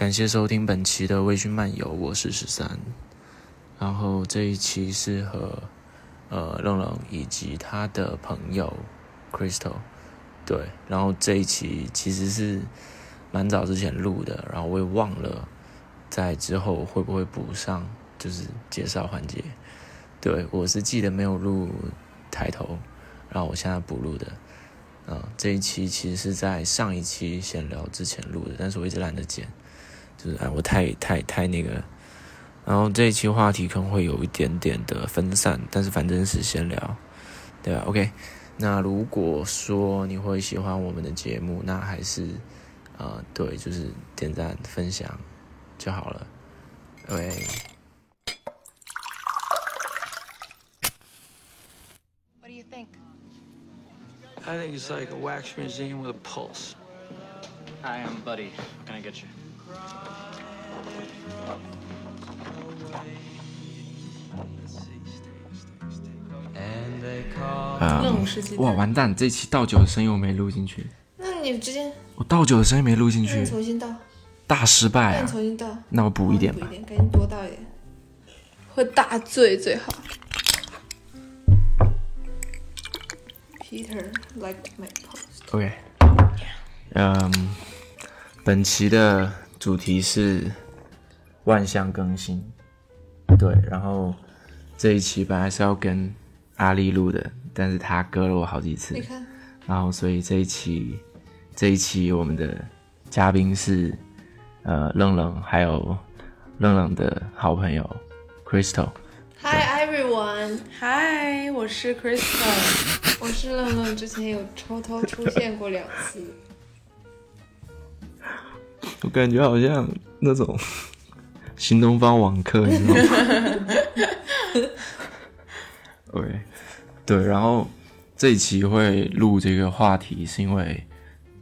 感谢收听本期的微醺漫游，我是十三。然后这一期是和呃愣愣以及他的朋友 Crystal 对，然后这一期其实是蛮早之前录的，然后我也忘了在之后会不会补上，就是介绍环节。对我是记得没有录抬头，然后我现在补录的。嗯，这一期其实是在上一期闲聊之前录的，但是我一直懒得剪，就是哎我太太太那个。然后这一期话题可能会有一点点的分散，但是反正是闲聊，对吧？OK，那如果说你会喜欢我们的节目，那还是呃对，就是点赞分享就好了。OK。What do you think? I think it's like a wax museum with a pulse. Hi, I'm Buddy. What can I get you? 哇，完蛋！这期倒酒的声音我没录进去，那你直接，我倒酒的声音没录进那你去，重新倒，大失败啊那你！重新倒，那我补一点吧补一。点，赶紧多倒一点，喝大醉最好。Peter liked my post。OK，嗯，本期的主题是万象更新，对，然后这一期本来是要跟阿丽录的，但是他割了我好几次你，看，然后所以这一期这一期我们的嘉宾是呃愣愣，还有愣愣的好朋友 Crystal。Hi everyone, Hi，，我是 Crystal，。我是愣愣，之前有偷偷出现过两次。我感觉好像那种新东方网课，你知道吗？OK，对，然后这一期会录这个话题，是因为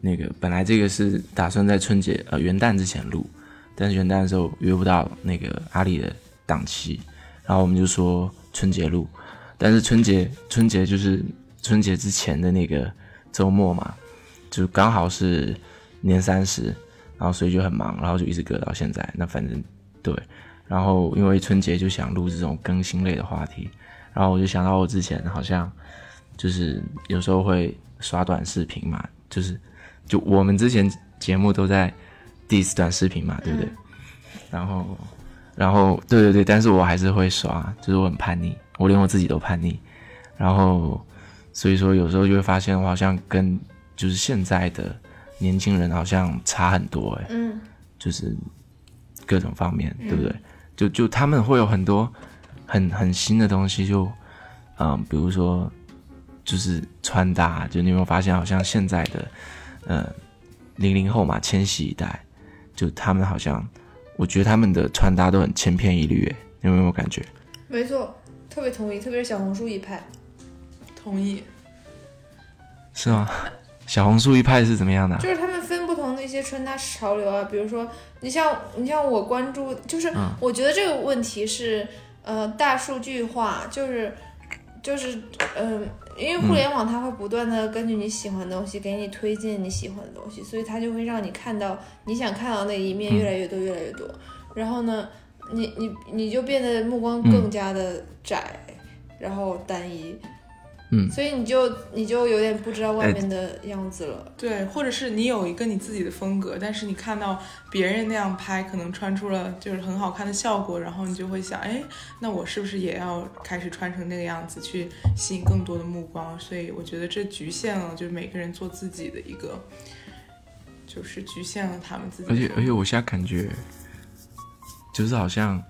那个本来这个是打算在春节呃元旦之前录，但是元旦的时候约不到那个阿里的档期，然后我们就说春节录，但是春节春节就是春节之前的那个周末嘛，就刚好是年三十，然后所以就很忙，然后就一直搁到现在。那反正对，然后因为春节就想录这种更新类的话题，然后我就想到我之前好像就是有时候会刷短视频嘛，就是就我们之前节目都在 diss 短视频嘛，对不对？然后然后对对对，但是我还是会刷，就是我很叛逆，我连我自己都叛逆，然后所以说有时候就会发现我好像跟就是现在的年轻人好像差很多哎、嗯，就是各种方面，对不对？就就他们会有很多很很新的东西，就嗯，比如说就是穿搭，就你有没有发现，好像现在的呃零零后嘛，千禧一代，就他们好像，我觉得他们的穿搭都很千篇一律，哎，你有没有感觉？没错，特别同意，特别是小红书一派。同意。是吗？小红书一派是怎么样的啊？就是他们分不同的一些穿搭潮流啊，比如说你像你像我关注，就是嗯我觉得这个问题是呃大数据化，就是就是嗯、因为互联网它会不断的根据你喜欢的东西给你推荐你喜欢的东西，所以它就会让你看到你想看到那一面越来越多越来越多，然后呢，你你你就变得目光更加的窄，然后单一。嗯所以你就你就有点不知道外哎面的样子了。对，或者是你有一个你自己的风格，但是你看到别人那样拍，可能穿出了就是很好看的效果，然后你就会想，哎，那我是不是也要开始穿成那个样子，去吸引更多的目光？所以我觉得这局限了，就是每个人做自己的一个，就是局限了他们自己。而且而且我现在感觉，就是好像，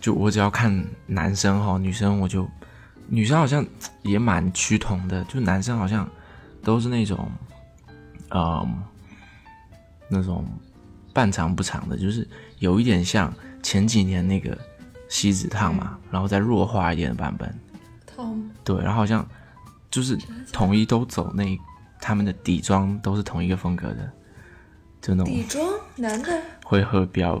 就我只要看男生哈，女生我就，女生好像也蛮趋同的，就男生好像都是那种，嗯，那种半长不长的，就是有一点像前几年那个锡纸烫嘛，然后再弱化一点的版本，汤对，然后好像就是统一都走那他们的底妆都是同一个风格的，就那种底妆，男的会喝标，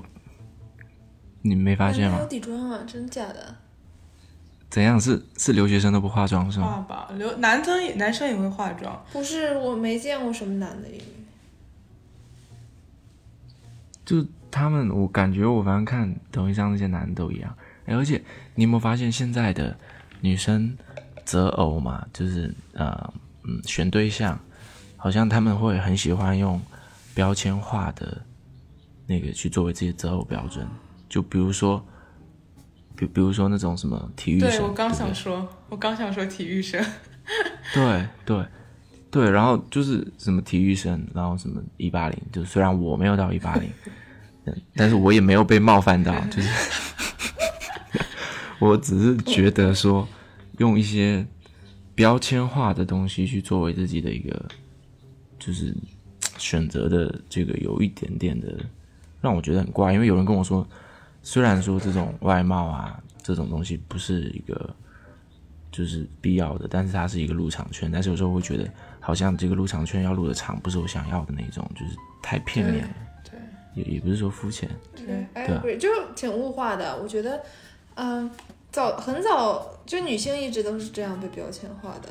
你没发现吗？底妆啊？真的假的？怎样？是是留学生都不化妆是吗？化吧，留男生也男生也会化妆，不是，我没见过什么男的，就他们，我感觉我反正看抖音上那些男的都一样，哎而且你有没有发现现在的女生择偶嘛，就是呃嗯选对象，好像他们会很喜欢用标签化的那个去作为自己择偶标准，就比如说，比比如说那种什么体育生，对我刚想说，我刚想说体育生，对对对，然后就是什么体育生，然后什么一八零，就虽然我没有到一八零，嗯 但是我也没有被冒犯到，就是我只是觉得说用一些标签化的东西去作为自己的一个就是选择的这个有一点点的让我觉得很怪，因为有人跟我说，虽然说这种外貌啊这种东西不是一个就是必要的，但是它是一个入场券。但是有时候会觉得，好像这个入场券要入的场不是我想要的那种，就是太片面了。对也也不是说肤浅，对哎对啊 agree，就挺物化的。我觉得，嗯，早很早就女性一直都是这样被标签化的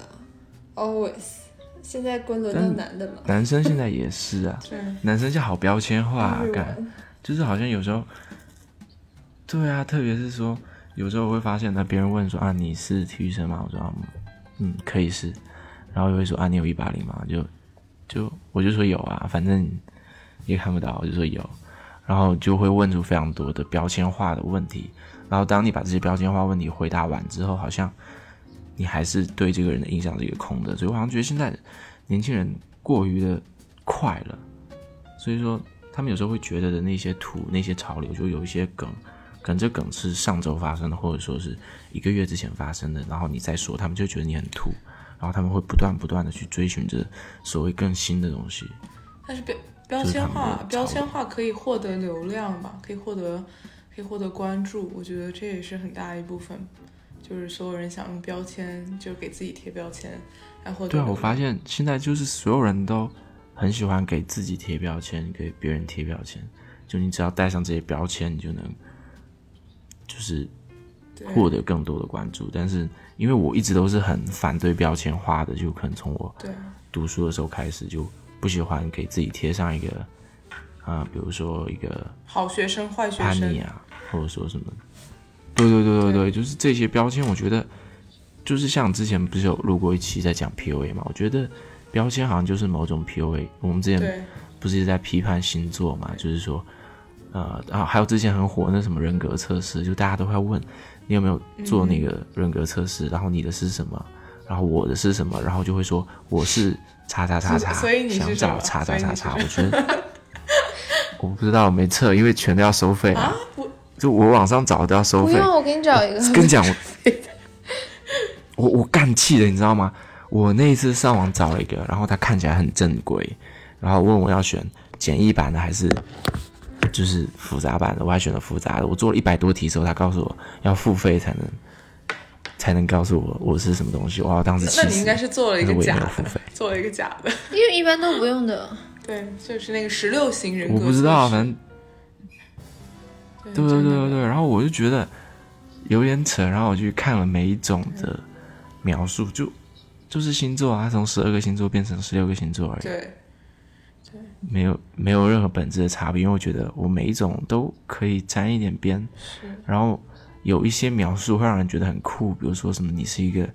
，always。现在轮轮到男的了，男生现在也是啊，对男生就好标签化、啊，干就是好像有时候，对啊，特别是说有时候我会发现，那别人问说啊你是体育生吗？我说嗯可以是，然后又会说啊你有一八零吗？就就我就说有啊，反正也看不到，我就说有，然后就会问出非常多的标签化的问题，然后当你把这些标签化问题回答完之后，好像你还是对这个人的印象是一个空的，所以我好像觉得现在年轻人过于的快了，所以说他们有时候会觉得的那些图、那些潮流，就有一些梗，可能这梗是上周发生的，或者说是一个月之前发生的，然后你再说，他们就觉得你很土，然后他们会不断不断的去追寻着所谓更新的东西。但是标标签化标签化可以获得流量吧，可以获得可以获得关注，我觉得这也是很大一部分，就是所有人想用标签，就给自己贴标签来获得对啊，我发现现在就是所有人都很喜欢给自己贴标签，给别人贴标签。就你只要带上这些标签，你就能就是获得更多的关注。但是因为我一直都是很反对标签化的，就可能从我读书的时候开始就不喜欢给自己贴上一个啊、比如说一个好学生、坏学生啊，或者说什么，对对对对对，就是这些标签，我觉得就是像之前不是有录过一期在讲 PUA 嘛，我觉得标签好像就是某种 PUA。我们之前不是一直在批判星座嘛，就是说，呃，啊，还有之前很火那什么人格测试，就大家都会问你有没有做那个人格测试，然后你的是什么，然后我的是什么，然后就会说我是叉叉叉叉，所以你想找叉叉叉叉，我觉得 我不知道，我没测，因为全都要收费啊。我就我网上找都要收费。不用，我给你找一个。跟你讲，我我我干气了，你知道吗？我那一次上网找了一个，然后他看起来很正规，然后问我要选简易版的还是就是复杂版的，我还选了复杂的。我做了一百多题之后，他告诉我要付费才能才能告诉我我是什么东西。哇，我当时气死了。那你应该是做了一个假的付费，做了一个假的。因为一般都不用的。对，就是那个十六型人格我不知道，反正对对对对对对，然后我就觉得有点扯，然后我去看了每一种的描述，就就是星座啊，它从十二个星座变成十六个星座而已，对没有没有任何本质的差别，因为我觉得我每一种都可以沾一点边，是。然后有一些描述会让人觉得很酷，比如说什么你是一个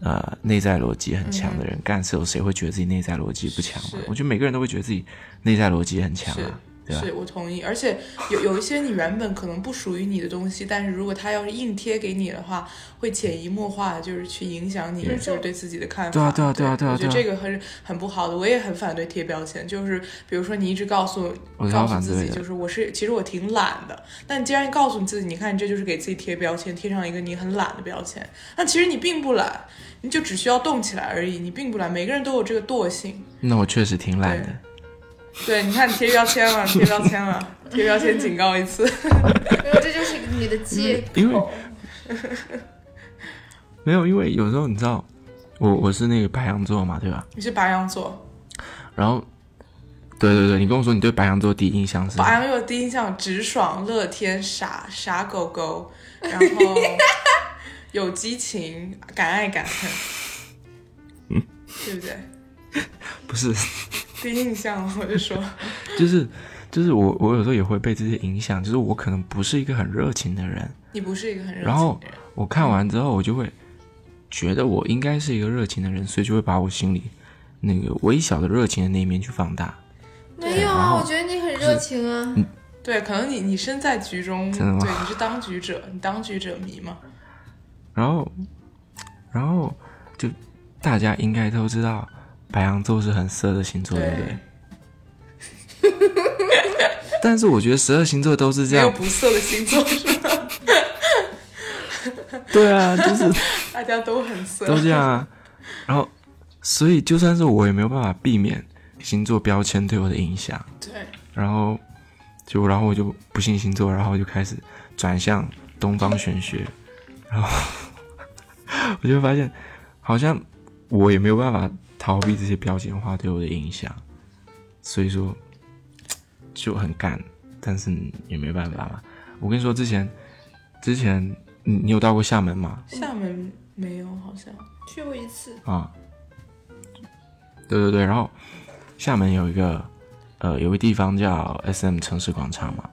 呃内在逻辑很强的人，干事有谁会觉得自己内在逻辑不强？我觉得每个人都会觉得自己内在逻辑很强啊？是我同意，而且有有一些你原本可能不属于你的东西，但是如果他要是硬贴给你的话，会潜移默化的就是去影响你，就是对自己的看法。对啊对啊对啊对啊我觉得这个很很不好的，我也很反对贴标签。就是比如说你一直告诉我告诉自己，就是我是其实我挺懒的，但你既然告诉你自己，你看你这就是给自己贴标签，贴上一个你很懒的标签，那其实你并不懒，你就只需要动起来而已，你并不懒。每个人都有这个惰性。那我确实挺懒的。对，你看你贴标签了，贴标签了，贴标签警告一次。没有，这就是你的借口。因为没有，因为有时候你知道，我我是那个白羊座嘛，对吧？你是白羊座，然后，对对对，你跟我说你对白羊座第一印象是什么白羊座第一印象直爽、乐天、傻傻狗狗，然后有激情、敢爱敢恨，嗯对不对？不是，第一印象我就说，就是就是我我有时候也会被这些影响，就是我可能不是一个很热情的人，你不是一个很热然后情的人，我看完之后，我就会觉得我应该是一个热情的人，所以就会把我心里那个微小的热情的那一面去放大。没有啊，我觉得你很热情啊。对，可能你你身在局中，真的吗对，你是当局者，你当局者迷嘛。然后，然后就大家应该都知道，白羊座是很色的星座，对不对？但是我觉得十二星座都是这样，有不色的星座是吗？对啊，就是 大家都很色，都这样啊。然后，所以就算是我也没有办法避免星座标签对我的影响。对，然后就然后我就不信星座，然后就开始转向东方玄学，然后 我就发现好像我也没有办法逃避这些标签化对我的影响，所以说就很干，但是也没办法嘛。我跟你说，之前之前你你有到过厦门吗？厦门没有，好像去过一次，啊，对对对，然后厦门有一个呃有个地方叫 S M 城市广场嘛，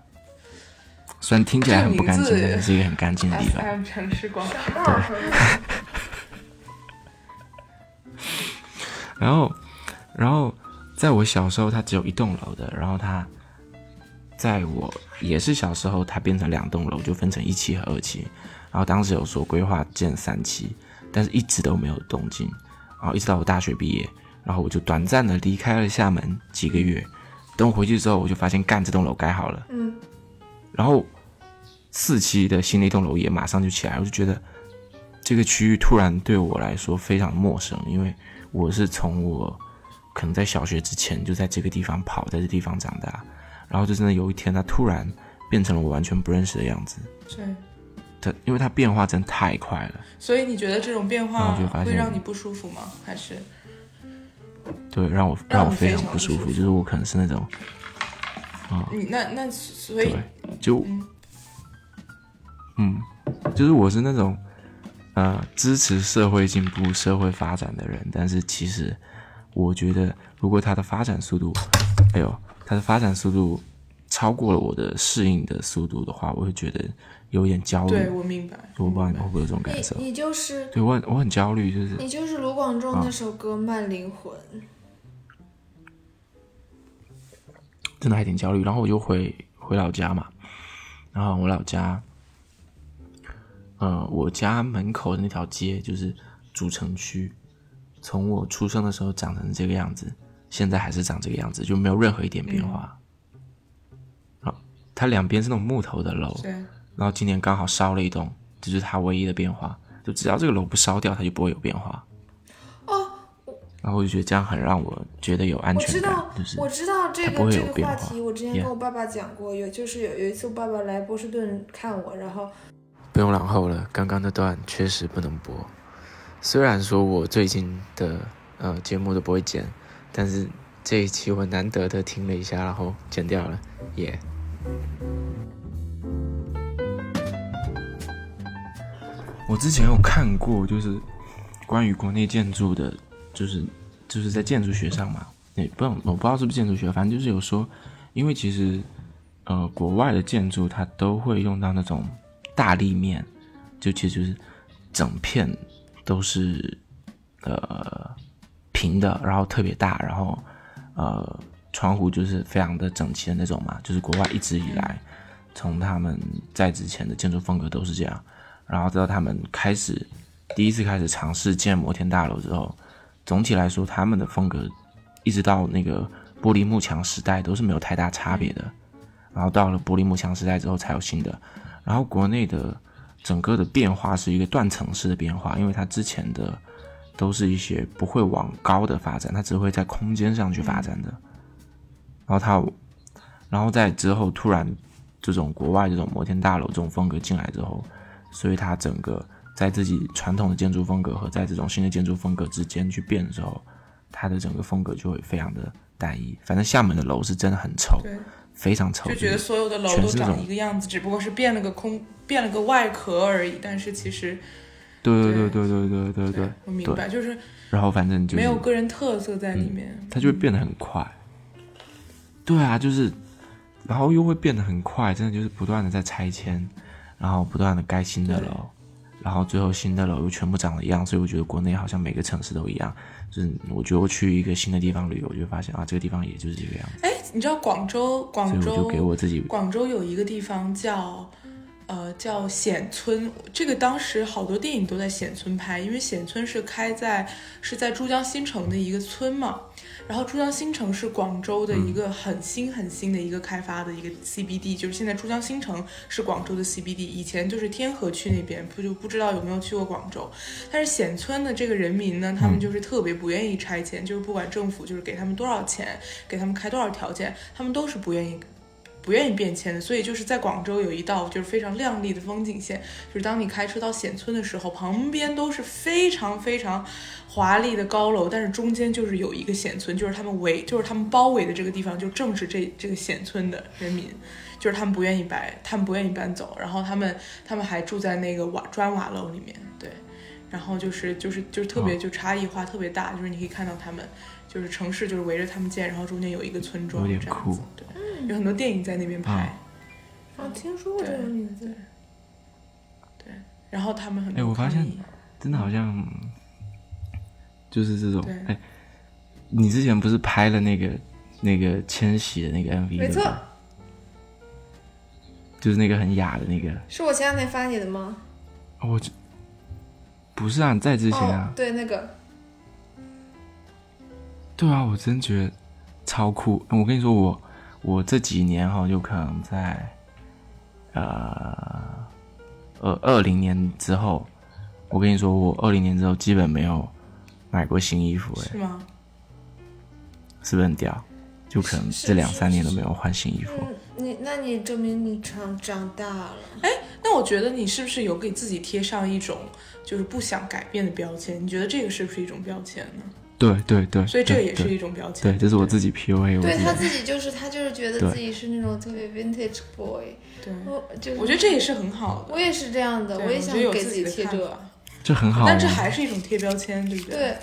虽然听起来很不干净，但是是一个很干净的地 S 方。M 城市广场，然后，然后在我小时候，它只有一栋楼的，然后它在我也是小时候，它变成两栋楼，就分成一期和二期。然后当时有说规划建三期，但是一直都没有动静。然后一直到我大学毕业，然后我就短暂的离开了厦门几个月。等我回去之后，我就发现干这栋楼盖好了，嗯，然后四期的新的一栋楼也马上就起来，我就觉得这个区域突然对我来说非常陌生，因为我是从我可能在小学之前就在这个地方跑，在这地方长大，然后就真的有一天它突然变成了我完全不认识的样子。对。它因为它变化真的太快了，所以你觉得这种变化会让你不舒服吗？还是对，让我让我非常不舒服就是我可能是那种你那那所以对，就嗯，就是我是那种呃支持社会进步、社会发展的人，但是其实我觉得，如果他的发展速度，哎呦，他的发展速度超过了我的适应的速度的话，我会觉得有点焦虑。对我明白，我不知道你会不会有这种感受你？你就是对我很我很焦虑，就是你就是卢广仲啊那首歌《慢灵魂》，真的还挺焦虑。然后我就回回老家嘛，然后我老家，呃，我家门口的那条街就是主城区，从我出生的时候长成这个样子，现在还是长这个样子，就没有任何一点变化。啊，它两边是那种木头的楼，对，然后今年刚好烧了一栋，这就是它唯一的变化。就只要这个楼不烧掉，它就不会有变化。哦，然后我就觉得这样很让我觉得有安我知全感道，，就是我知道这它不会个这有变化个话题，我之前跟我爸爸讲过，有就是有有一次我爸爸来波士顿看我，然后不用然后了，刚刚那段确实不能播。虽然说我最近的呃节目都不会剪，但是这一期我难得的听了一下，然后剪掉了，耶、我之前有看过，就是关于国内建筑的，就是就是在建筑学上嘛，也不用我不知道是不是建筑学，反正就是有说，因为其实呃国外的建筑它都会用到那种大立面，就其实就是整片都是呃平的，然后特别大，然后呃窗户就是非常的整齐的那种嘛，就是国外一直以来从他们在之前的建筑风格都是这样，然后直到他们开始第一次开始尝试建摩天大楼之后，总体来说他们的风格一直到那个玻璃幕墙时代都是没有太大差别的，然后到了玻璃幕墙时代之后才有新的，然后国内的整个的变化是一个断层式的变化，因为它之前的都是一些不会往高的发展，它只会在空间上去发展的。然后它，然后在之后突然这种国外这种摩天大楼这种风格进来之后，所以它整个在自己传统的建筑风格和在这种新的建筑风格之间去变的时候，它的整个风格就会非常的单一。反正厦门的楼是真的很丑，非常丑，就觉得所有的楼都长一个样子，只不过是变了个空，变了个外壳而已。但是其实，对对对对对对对对对我明白，就是然后反正就是没有个人特色在里面。它就会变得很快。对啊，就是然后又会变得很快，真的就是不断的在拆迁，然后不断的盖新的楼，然后最后新的楼又全部长得一样，所以我觉得国内好像每个城市都一样。就是我觉得我去一个新的地方旅游，我就发现啊，这个地方也就是这个样子，哎，你知道广州广州就州给我自己广州有一个地方叫，呃，叫显村。这个当时好多电影都在显村拍，因为显村是开在是在珠江新城的一个村嘛。然后珠江新城是广州的一个很新很新的一个开发的一个 CBD，就是现在珠江新城是广州的 CBD，以前就是天河区那边，不就不知道有没有去过广州。但是显村的这个人民呢，他们就是特别不愿意拆迁，就是不管政府就是给他们多少钱，给他们开多少条件，他们都是不愿意不愿意变迁的，所以就是在广州有一道就是非常亮丽的风景线，就是当你开车到显村的时候，旁边都是非常非常华丽的高楼，但是中间就是有一个显村，就是他们围，就是他们包围的这个地方，就正是这这个显村的人民，就是他们不愿意搬，他们不愿意搬走，然后他们他们还住在那个瓦砖瓦楼里面，对，然后就是就是就是特别哦就差异化特别大，就是你可以看到他们就是城市就是围着他们建，然后中间有一个村庄有点这样子酷，对。有很多电影在那边拍，听说过这个名字。对然后他们很哎我发现真的好像就是这种对哎，你之前不是拍了那个那个千玺的那个 MV 没错？就是那个很雅的那个，是我前两天发你的吗？哦我这不是啊，你在之前啊哦，，对，那个对啊，我真觉得超酷。我跟你说，我我这几年哈，就可能在呃二二零年之后，我跟你说，我二零年之后基本没有买过新衣服，哎，是吗？是不是很屌？就可能是这两三年都没有换新衣服。嗯，你那你证明你长长大了。哎那我觉得你是不是有给自己贴上一种就是不想改变的标签？你觉得这个是不是一种标签呢？对对对，所以这也是一种标签。对，这是我自己 PUA 我对他自己。就是他就是觉得自己是那种特别 vintage boy，对，我就是我觉得这也是很好的。我也是这样的，我也想给自己贴这个。这很好啊。但这还是一种贴标签，对不对？对，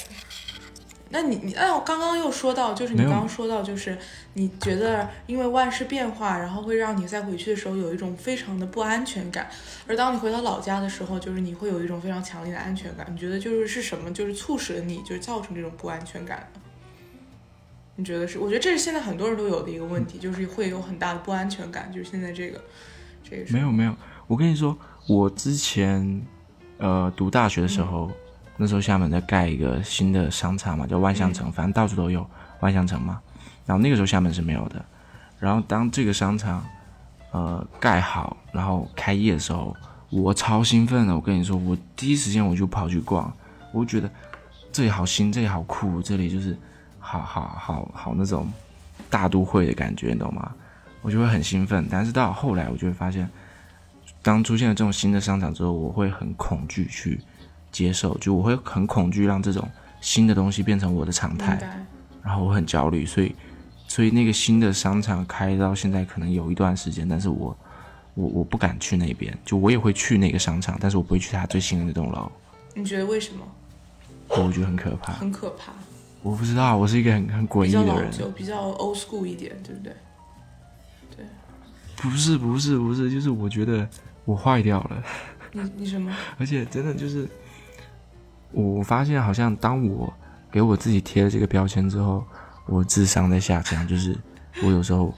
那你你哎，我刚刚又说到，就是你刚刚说到，就是你觉得因为万事变化，然后会让你再回去的时候有一种非常的不安全感，而当你回到老家的时候，就是你会有一种非常强烈的安全感。你觉得就是是什么，就是促使了你就是造成这种不安全感呢？你觉得是？我觉得这是现在很多人都有的一个问题，就是会有很大的不安全感，就是现在这个这个没有没有，我跟你说，我之前呃读大学的时候，那时候厦门在盖一个新的商场嘛，叫万象城，反正到处都有万象城嘛。然后那个时候厦门是没有的。然后当这个商场呃盖好，然后开业的时候，我超兴奋的。我跟你说，我第一时间我就跑去逛，我就觉得这里好新，这里好酷，这里就是好好好好那种大都会的感觉，你懂吗？我就会很兴奋。但是到后来，我就会发现。当出现了这种新的商场之后，我会很恐惧去接受，就我会很恐惧让这种新的东西变成我的常态，然后我很焦虑，所以，所以那个新的商场开到现在可能有一段时间，但是我，我我不敢去那边，就我也会去那个商场，但是我不会去它最新的那栋楼，你觉得为什么？我觉得很可怕。很可怕，我不知道，我是一个很很诡异的人，较老旧，比较 old school 一点，对不对对？不是不是不是，就是我觉得我坏掉了。你你什么？而且真的就是，我发现好像当我给我自己贴了这个标签之后，我智商在下降，就是我有时候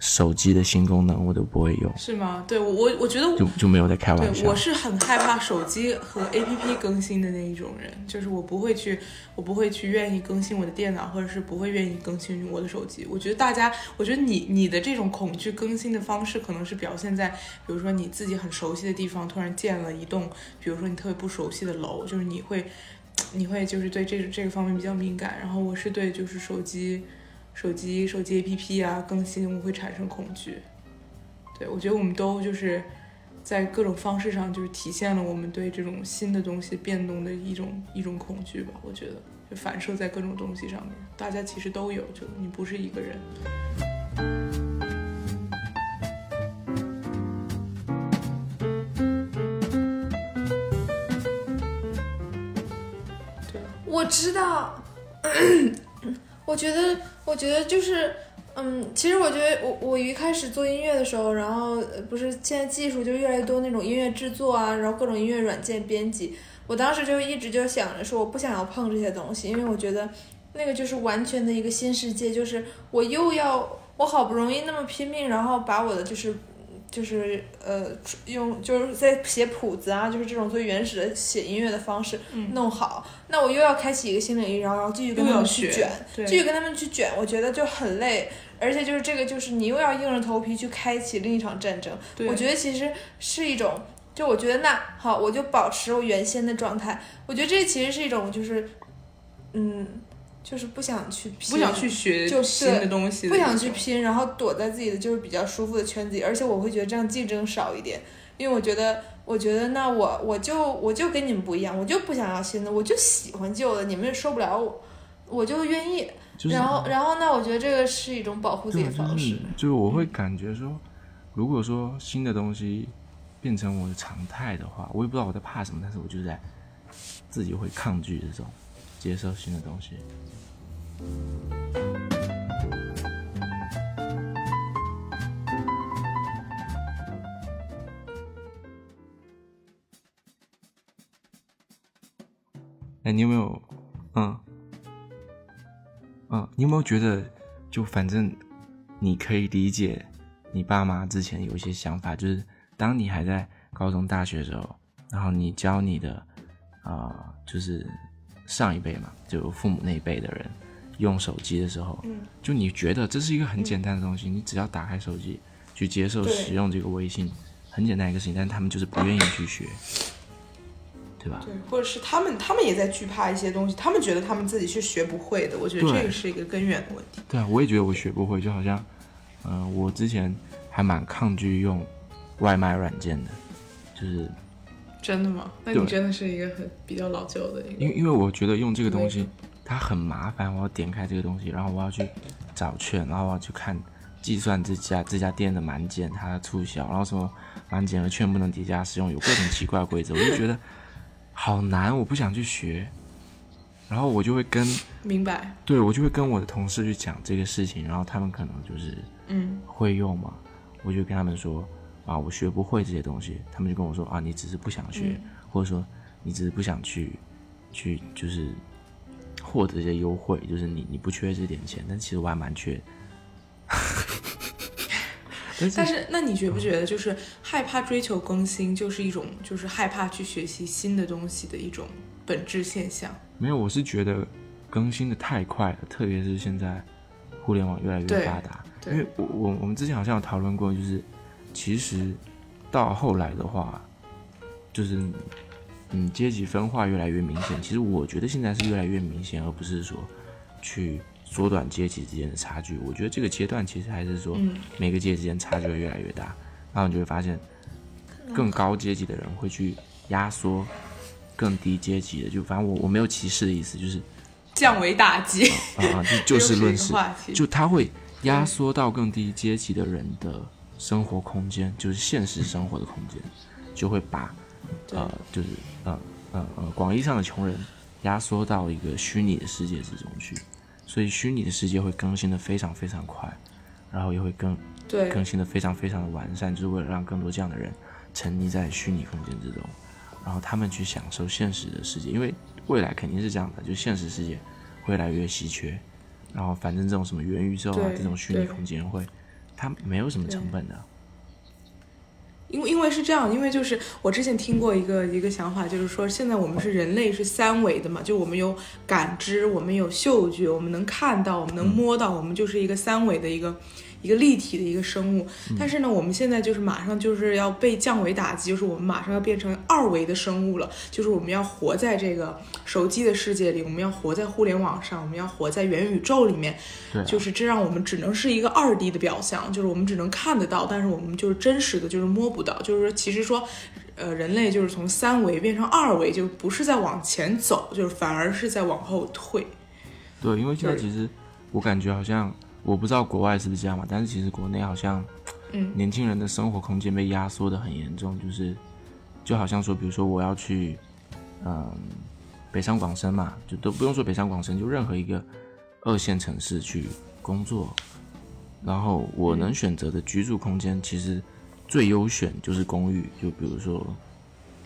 手机的新功能我都不会用，是吗？对我我我觉得就就没有在开玩，笑我。是很害怕手机和 A P P 更新的那一种人，就是我不会去，我不会去愿意更新我的电脑，或者是不会愿意更新我的手机。我觉得大家，我觉得你你的这种恐惧更新的方式，可能是表现在，比如说你自己很熟悉的地方突然建了一栋，比如说你特别不熟悉的楼，就是你会，你会就是对这这个方面比较敏感。然后我是对就是手机、手机、手机 A P P 啊更新我会产生恐惧。对，我觉得我们都就是在各种方式上，就是体现了我们对这种新的东西变动的一种一种恐惧吧。我觉得就反射在各种东西上面，大家其实都有，就你不是一个人。对，我知道，我觉得，我觉得就是，嗯、其实我觉得我我一开始做音乐的时候，然后不是现在技术就越来越多那种音乐制作啊，然后各种音乐软件编辑，我当时就一直就想着说我不想要碰这些东西，因为我觉得那个就是完全的一个新世界，就是我又要我好不容易那么拼命，然后把我的就是就是呃用就是在写谱子啊，就是这种最原始的写音乐的方式弄好，那我又要开启一个新领域，然后然后继续跟他们去卷，继续跟他们去卷，我觉得就很累。而且就是这个，就是你又要硬着头皮去开启另一场战争。我觉得其实是一种，就我觉得那好，我就保持我原先的状态。我觉得这其实是一种，就是，嗯，就是不想去拼，不想去学就新的东西的不，想去拼，然后躲在自己的就是比较舒服的圈子里，而且我会觉得这样竞争少一点，因为我觉得，我觉得那我我就我就跟你们不一样，我就不想要新的，我就喜欢旧的，你们也受不了我，我就愿意。就是然后，然后那？我觉得这个是一种保护自己的方式是。就是我会感觉说，如果说新的东西变成我的常态的话，我也不知道我在怕什么，但是我就在自己会抗拒这种接受新的东西。哎，你有没有，嗯，嗯，你有没有觉得，就反正你可以理解你爸妈之前有一些想法，就是当你还在高中、大学的时候，然后你教你的，啊、就是上一辈嘛，就父母那一辈的人用手机的时候，嗯，就你觉得这是一个很简单的东西，你只要打开手机去接受使用这个微信，很简单一个事情，但是他们就是不愿意去学，对吧？对，或者是他们他们也在惧怕一些东西，他们觉得他们自己是学不会的，我觉得这个是一个根源的问题。对啊，我也觉得我学不会，就好像，嗯、我之前还蛮抗拒用外卖软件的，就是真的吗？那你真的是一个很比较老旧的一个。因为因为我觉得用这个东西它很麻烦，我要点开这个东西，然后我要去找券，然后我要去看计算这家这家店的满减它的促销，然后什么满减和券不能叠加使用，有各种奇怪的规则，我就觉得好难，我不想去学，然后我就会跟明白，对我就会跟我的同事去讲这个事情，然后他们可能就是嗯，会用嘛，我就跟他们说啊，我学不会这些东西，他们就跟我说啊，你只是不想学，嗯。或者说你只是不想去去就是获得一些优惠，就是你你不缺这点钱，但其实我还蛮缺。但是但是那你觉不觉得就是害怕追求更新，就是一种就是害怕去学习新的东西的一种本质现象？没有，我是觉得更新的太快了，特别是现在互联网越来越发达。因为我我我们之前好像有讨论过，就是其实到后来的话，就是嗯阶级分化越来越明显。其实我觉得现在是越来越明显，而不是说去缩短阶级之间的差距。我觉得这个阶段其实还是说嗯每个阶级之间差距会越来越大，然后你就会发现更高阶级的人会去压缩更低阶级的。就反正我我没有歧视的意思，就是降维打击，啊啊，就就事论事就他会压缩到更低阶级的人的生活空间，就是现实生活的空间，就会把呃，就是呃呃呃广义上的穷人压缩到一个虚拟的世界之中去，所以虚拟的世界会更新的非常非常快，然后也会更对。更新的非常非常的完善，就是为了让更多这样的人沉溺在虚拟空间之中，然后他们去享受现实的世界，因为未来肯定是这样的，就现实世界会越来越稀缺，然后反正这种什么元宇宙啊这种虚拟空间会，它没有什么成本的，因为因为是这样，因为就是我之前听过一个一个想法，就是说现在我们是人类是三维的嘛，就我们有感知，我们有嗅觉，我们能看到，我们能摸到，我们就是一个三维的一个一个立体的一个生物。但是呢，我们现在就是马上就是要被降维打击，就是我们马上要变成二维的生物了，就是我们要活在这个手机的世界里，我们要活在互联网上，我们要活在元宇宙里面。对啊、就是这让我们只能是一个二 D 的表象，就是我们只能看得到，但是我们就是真实的就是摸不到，就是说其实说，呃，人类就是从三维变成二维，就不是在往前走，就是反而是在往后退。对，因为现在其实我感觉好像我不知道国外是不是这样嘛，但是其实国内好像，嗯，年轻人的生活空间被压缩的很严重，就是就好像说，比如说我要去，嗯，北上广深嘛，就都不用说北上广深，就任何一个二线城市去工作，然后我能选择的居住空间，其实最优选就是公寓，就比如说，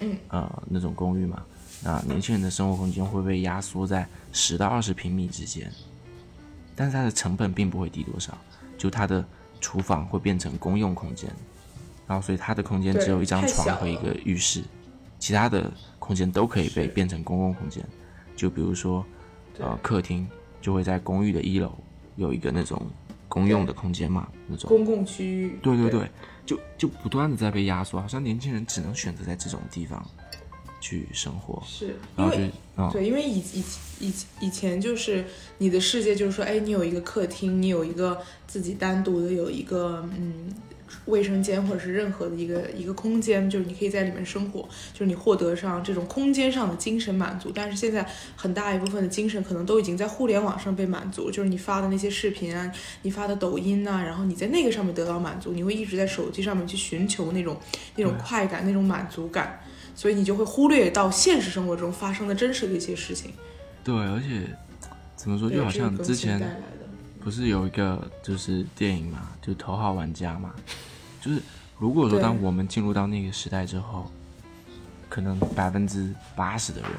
嗯，呃，那种公寓嘛。那年轻人的生活空间会被压缩在十到二十平米之间，但是它的成本并不会低多少，就它的厨房会变成公用空间，然后所以它的空间只有一张床和一个浴室，其他的空间都可以被变成公共空间，就比如说，呃，客厅就会在公寓的一楼有一个那种公用的空间嘛，那种。公共区域。对对对，就就不断的在被压缩，好像年轻人只能选择在这种地方去生活，是因为嗯，对，因为以以以以前就是你的世界就是说，哎，你有一个客厅，你有一个自己单独的有一个嗯卫生间或者是任何的一个一个空间，就是你可以在里面生活，就是你获得上这种空间上的精神满足。但是现在很大一部分的精神可能都已经在互联网上被满足，就是你发的那些视频啊，你发的抖音呐、然后你在那个上面得到满足，你会一直在手机上面去寻求那种那种快感、那种满足感。所以你就会忽略到现实生活中发生的真实的一些事情，对，而且怎么说，就好像之前。不是有一个就是电影嘛，就头号玩家嘛，就是如果说当我们进入到那个时代之后，可能百分之八十的人，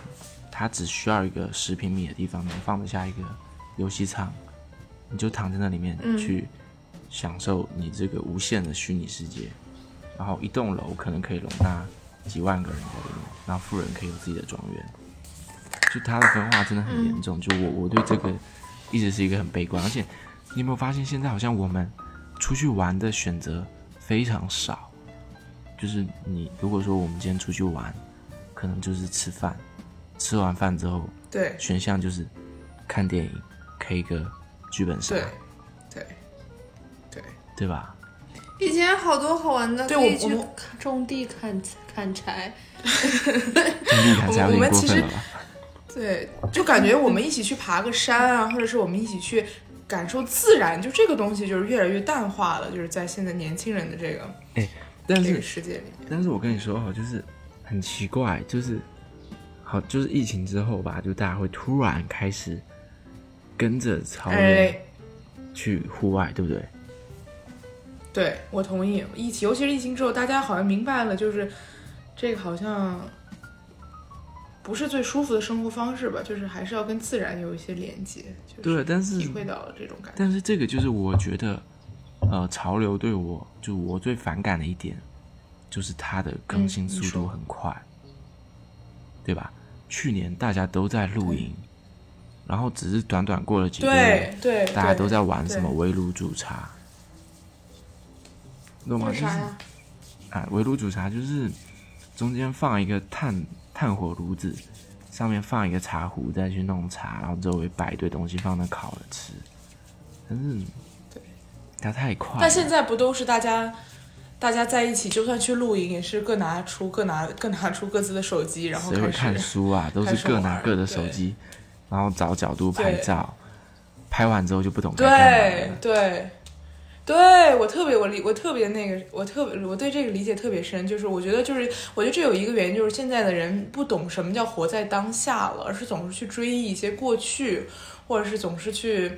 他只需要一个十平米的地方，能放得下一个游戏场，你就躺在那里面嗯。去享受你这个无限的虚拟世界，然后一栋楼可能可以容纳几万个人在里面，然后富人可以有自己的庄园，就它的分化真的很严重。就我我对这个一直是一个很悲观，而且你有没有发现现在好像我们出去玩的选择非常少？就是你如果说我们今天出去玩，可能就是吃饭，吃完饭之后对选项就是看电影、K 歌、剧本杀，对对对，对吧？以前好多好玩的，对可以去我 我们种地砍砍柴。我点们其实过分了吧？对，就感觉我们一起去爬个山啊，或者是我们一起去感受自然，就这个东西就是越来越淡化了，就是在现在年轻人的这个哎但是这个世界里面。但是我跟你说哈，就是很奇怪，就是好，就是疫情之后吧，就大家会突然开始跟着潮流哎，去户外，对不对？对我同意。疫情，尤其是疫情之后，大家好像明白了，就是这个好像不是最舒服的生活方式吧，就是还是要跟自然有一些连接，就是对，但是体会到了这种感觉。但是这个就是我觉得，呃，潮流对我就我最反感的一点，就是它的更新速度很快，对吧？去年大家都在露营，然后只是短短过了几个月对，对，大家都在玩什么对围炉煮茶，懂吗？就是？啊，围炉煮茶就是中间放一个炭炭火炉子，上面放一个茶壶，再去弄茶，然后周围摆一堆东西放那烤着吃。但是，对，它太快了。但现在不都是大家大家在一起，就算去露营，也是各拿出各拿各拿出各自的手机，然后开谁会看书啊？都是各拿各的手机，然后找角度拍照，拍完之后就不懂该干嘛了。对对，对我特别我理我特别那个，我特别我对这个理解特别深，就是我觉得就是我觉得这有一个原因，就是现在的人不懂什么叫活在当下了，而是总是去追忆一些过去，或者是总是去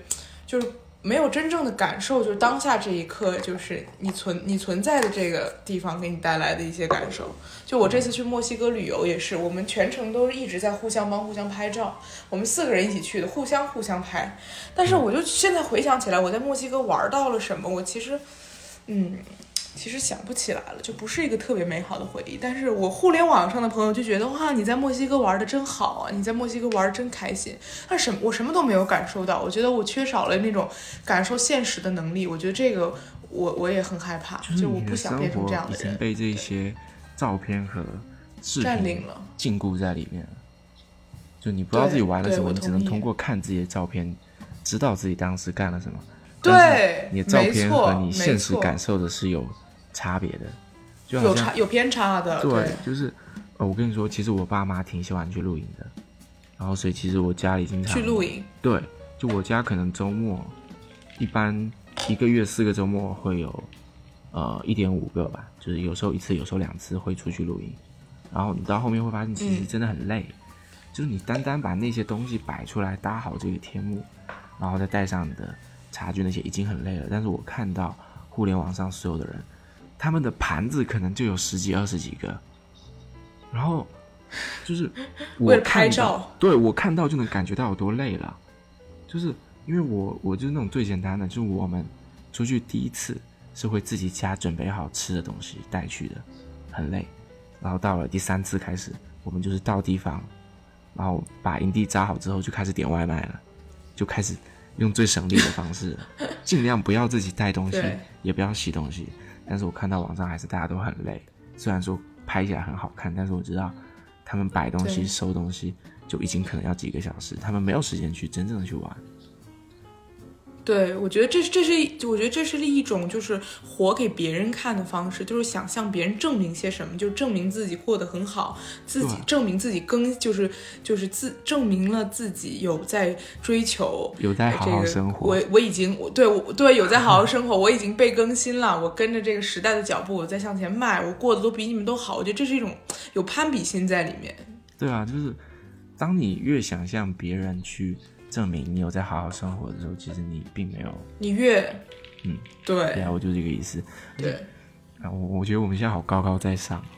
就是。没有真正的感受，就是当下这一刻，就是你存你存在的这个地方给你带来的一些感受。就我这次去墨西哥旅游也是，我们全程都是一直在互相帮、互相拍照。我们四个人一起去的，互相互相拍。但是我就现在回想起来，我在墨西哥玩到了什么，我其实，嗯，其实想不起来了，就不是一个特别美好的回忆。但是我互联网上的朋友就觉得，哇，你在墨西哥玩的真好啊，你在墨西哥玩的真开心。但什么我什么都没有感受到，我觉得我缺少了那种感受现实的能力。我觉得这个我我也很害怕，就我不想变成这样的人。已经被这些照片和视频占领了禁锢在里面了。就你不知道自己玩了什么，你只能通过看自己的照片，知道自己当时干了什么。对你的照没片错和你现实感受的是有差别的，就有差有偏差的，对，就是呃，我跟你说，其实我爸妈挺喜欢去露营的，然后所以其实我家里经常去露营，对，就我家可能周末一般一个月四个周末会有呃一点五个吧，就是有时候一次，有时候两次会出去露营。然后你到后面会发现，其实嗯。真的很累，就是你单单把那些东西摆出来，搭好这个天幕，然后再带上你的茶具那些已经很累了，但是我看到互联网上所有的人，他们的盘子可能就有十几二十几个，然后就是 我为了拍看到照，对我看到就能感觉到有多累了，就是因为我我就是那种最简单的，就是我们出去第一次是会自己家准备好吃的东西带去的，很累，然后到了第三次开始，我们就是到地方，然后把营地扎好之后就开始点外卖了，就开始用最省力的方式，尽量不要自己带东西，也不要洗东西。但是我看到网上还是大家都很累，虽然说拍起来很好看，但是我知道他们摆东西、收东西就已经可能要几个小时，他们没有时间去真正的去玩。对，我觉得这是这是一，我觉得这是一种就是活给别人看的方式，就是想向别人证明些什么，就证明自己过得很好，自己证明自己更就是就是自证明了自己有在追求，有在好好生活这个、我我已经我对我对有在好好生活，我已经被更新了，我跟着这个时代的脚步，我在向前迈，我过得都比你们都好。我觉得这是一种有攀比心在里面。对啊，就是当你越想向别人去证明你有在好好生活的时候，其实你并没有。你越嗯，对对啊，我就这个意思。对。啊，我我觉得我们现在好高高在上。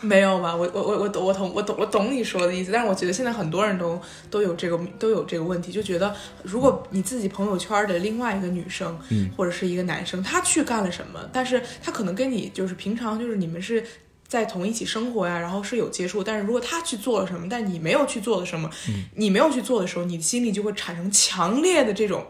没有吧？我我我我懂我懂我懂我懂你说的意思，但是我觉得现在很多人都都有这个都有这个问题，就觉得如果你自己朋友圈的另外一个女生，嗯或者是一个男生，他去干了什么，但是他可能跟你就是平常就是你们是。在同一起生活呀，然后是有接触，但是如果他去做了什么，但你没有去做的什么，嗯。你没有去做的时候，你的心里就会产生强烈的这种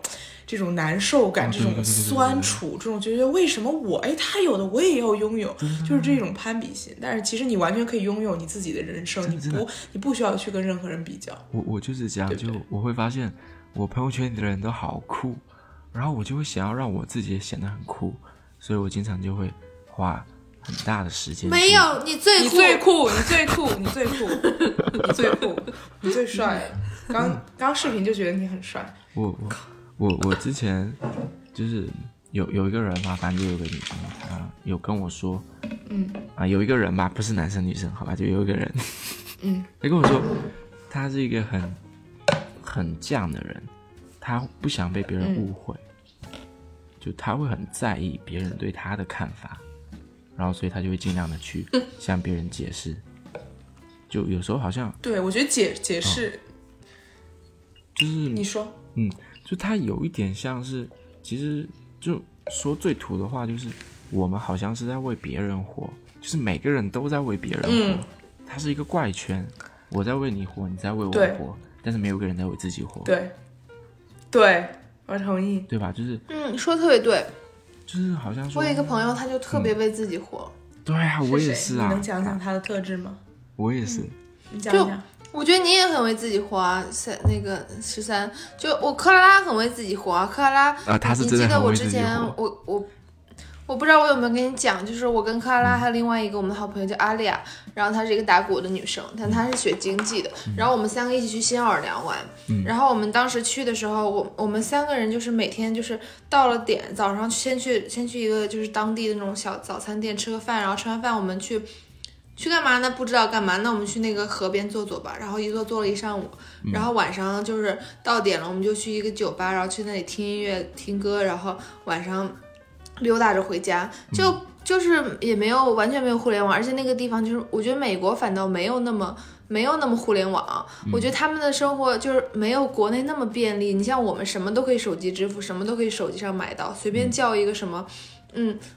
这种难受感，哦这种酸楚，这种觉得为什么我哎他有？的我也要拥有，就是这种攀比心。但是其实你完全可以拥有你自己的人生，你不你不需要去跟任何人比较。我我就是这样，就我会发现我朋友圈里的人都好酷，然后我就会想要让我自己也显得很酷，所以我经常就会花很大的时间。没，有，你最你酷，最酷，你最酷，你最酷，你最酷，你最帅。刚刚视频就觉得你很帅，我我我我之前就是有有一个人嘛，反正就有个女生她，有跟我说，嗯。啊，有一个人吧，不是男生女生，好吧，就有一个人，嗯，他跟我说，他是一个很很犟的人，他不想被别人误会，就他会很在意别人对他的看法，然后所以他就会尽量的去 向别人解释，就有时候好像对我觉得解解释，就是你说，嗯，就他有一点像是，其实就说最土的话，就是我们好像是在为别人活，就是每个人都在为别人活，嗯。它是一个怪圈，我在为你活，你在为我活，但是没有个人在为自己活，对，对我同意。对吧？就是嗯，你说的特别对。就是好像说，我有一个朋友，他就特别为自己活。对啊，我也是啊，你能讲讲他的特质吗？我也是，你讲就讲。我觉得你也很为自己活啊，三那个十三，就我克拉拉很为自己活啊，克拉拉啊他是你真的记得我之很为自己前活我我我不知道我有没有跟你讲，就是我跟克拉拉还有另外一个我们的好朋友叫阿丽亚，然后她是一个打鼓的女生，但她是学经济的，然后我们三个一起去新奥尔良玩，然后我们当时去的时候，我我们三个人就是每天就是到了点，早上先去先去一个就是当地的那种小早餐店吃个饭，然后吃完饭我们去。去干嘛呢？不知道干嘛，那我们去那个河边坐坐吧。然后一坐坐了一上午，然后晚上就是到点了，我们就去一个酒吧，然后去那里听音乐、听歌，然后晚上溜达着回家。就就是也没有完全没有互联网，而且那个地方就是我觉得美国反倒没有那么没有那么互联网。我觉得他们的生活就是没有国内那么便利。你像我们什么都可以手机支付，什么都可以手机上买到，随便叫一个什么。嗯，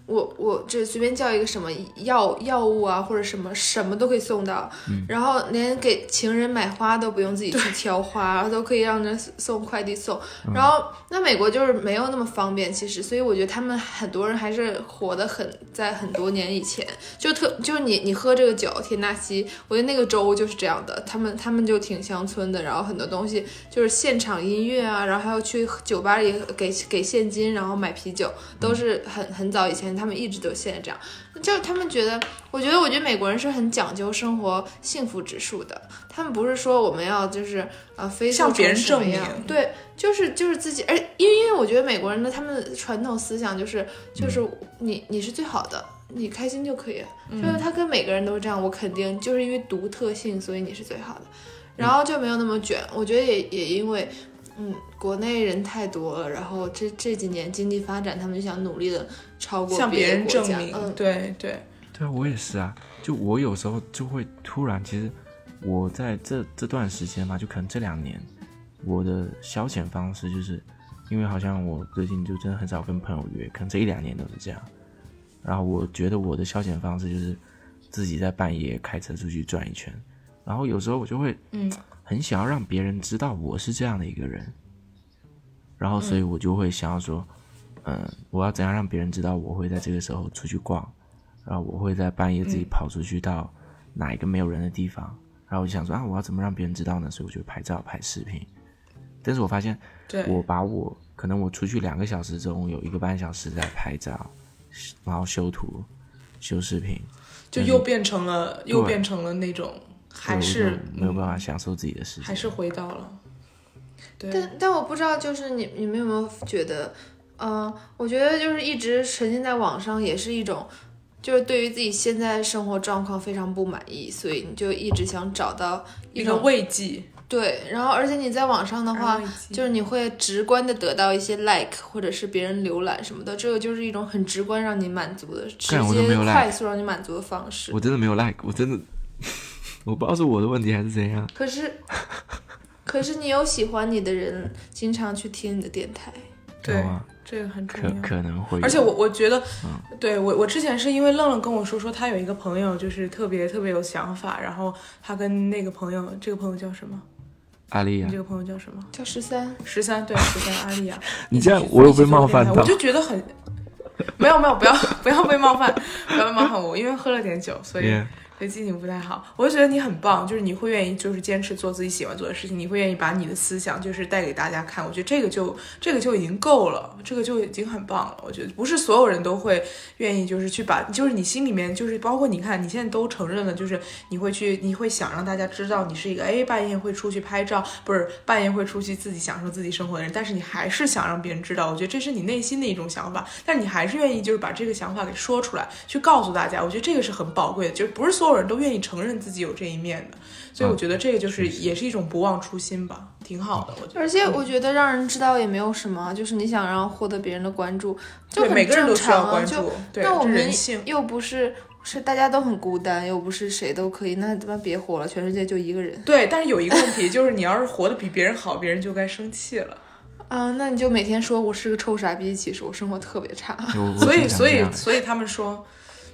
我我这随便叫一个什么药药物啊，或者什么什么都可以送到，然后连给情人买花都不用自己去挑花，然后都可以让人送快递送。然后那美国就是没有那么方便，其实，所以我觉得他们很多人还是活得很在很多年以前，就特就是你你喝这个酒田纳西，我觉得那个州就是这样的，他们他们就挺乡村的，然后很多东西就是现场音乐啊，然后还有去酒吧里给给现金，然后买啤酒，都是很很早以前，他们一直都现在这样，就他们觉得，我觉得我觉得美国人是很讲究生活幸福指数的，他们不是说我们要就是呃非向别人证明样对，就是就是自己，而因为因为我觉得美国人的他们的传统思想就是就是你你是最好的，你开心就可以了，就是他跟每个人都是这样，我肯定就是因为独特性，所以你是最好的，然后就没有那么卷，我觉得也也因为。嗯，国内人太多了，然后这这几年经济发展，他们就想努力的超过向别人。证明，嗯，对对，对啊，我也是啊。就我有时候就会突然，其实我在这这段时间嘛，就可能这两年，我的消遣方式就是，因为好像我最近就真的很少跟朋友约，可能这一两年都是这样。然后我觉得我的消遣方式就是自己在半夜开车出去转一圈，然后有时候我就会，嗯，很想要让别人知道我是这样的一个人，然后所以我就会想要说，嗯，我要怎样让别人知道我会在这个时候出去逛，然后我会在半夜自己跑出去到哪一个没有人的地方，然后我就想说啊，我要怎么让别人知道呢？所以我就拍照拍视频，但是我发现，我把我可能我出去两个小时中有一个半小时在拍照，然后修图、修视频，就又变成了又变成了那种，还是没有办法享受自己的时间，还是回到了，对，但但我不知道，就是你你们有没有觉得，呃，我觉得就是一直沉浸在网上也是一种，就是对于自己现在生活状况非常不满意，所以你就一直想找到一个种慰藉对，然后而且你在网上的话就是你会直观的得到一些 like 或者是别人浏览什么的，这个就是一种很直观让你满足的、直接干我都没有 like 快速让你满足的方式我。真的没有 like，我真的我不知道是我的问题还是怎样。可是，可是你有喜欢你的人经常去听你的电台，对这个很重可要。可能会，而且我我觉得，嗯对我我之前是因为愣愣跟我说说他有一个朋友就是特别特别有想法，然后他跟那个朋友，这个朋友叫什么？阿丽亚你这，个朋友叫什么？叫十三。十三对十三阿丽亚。你这样我又被冒犯了我就觉得很，没有没有，不要不要被冒犯，不要被冒犯我，因为喝了点酒，所以 Yeah 所以心情不太好。我就觉得你很棒，就是你会愿意就是坚持做自己喜欢做的事情，你会愿意把你的思想就是带给大家看。我觉得这个就这个就已经够了，这个就已经很棒了。我觉得不是所有人都会愿意就是去把，就是你心里面就是包括你看你现在都承认了，就是你会去你会想让大家知道你是一个哎半夜会出去拍照，不是半夜会出去自己享受自己生活的人，但是你还是想让别人知道。我觉得这是你内心的一种想法，但你还是愿意就是把这个想法给说出来，去告诉大家。我觉得这个是很宝贵的，就是不是所有人都愿意承认自己有这一面的，所以我觉得这个就是也是一种不忘初心吧，挺好的。我觉得。而且我觉得让人知道也没有什么，就是你想让获得别人的关注，就很每个人都需要正常啊。就关注，对，那我们。又不是是大家都很孤单，又不是谁都可以，那他妈别活了，全世界就一个人对，但是有一个问题，就是你要是活得比别人好，别人就该生气了。啊！那你就每天说我是个臭傻逼，其实我生活特别差。所以，所以，所以他们说，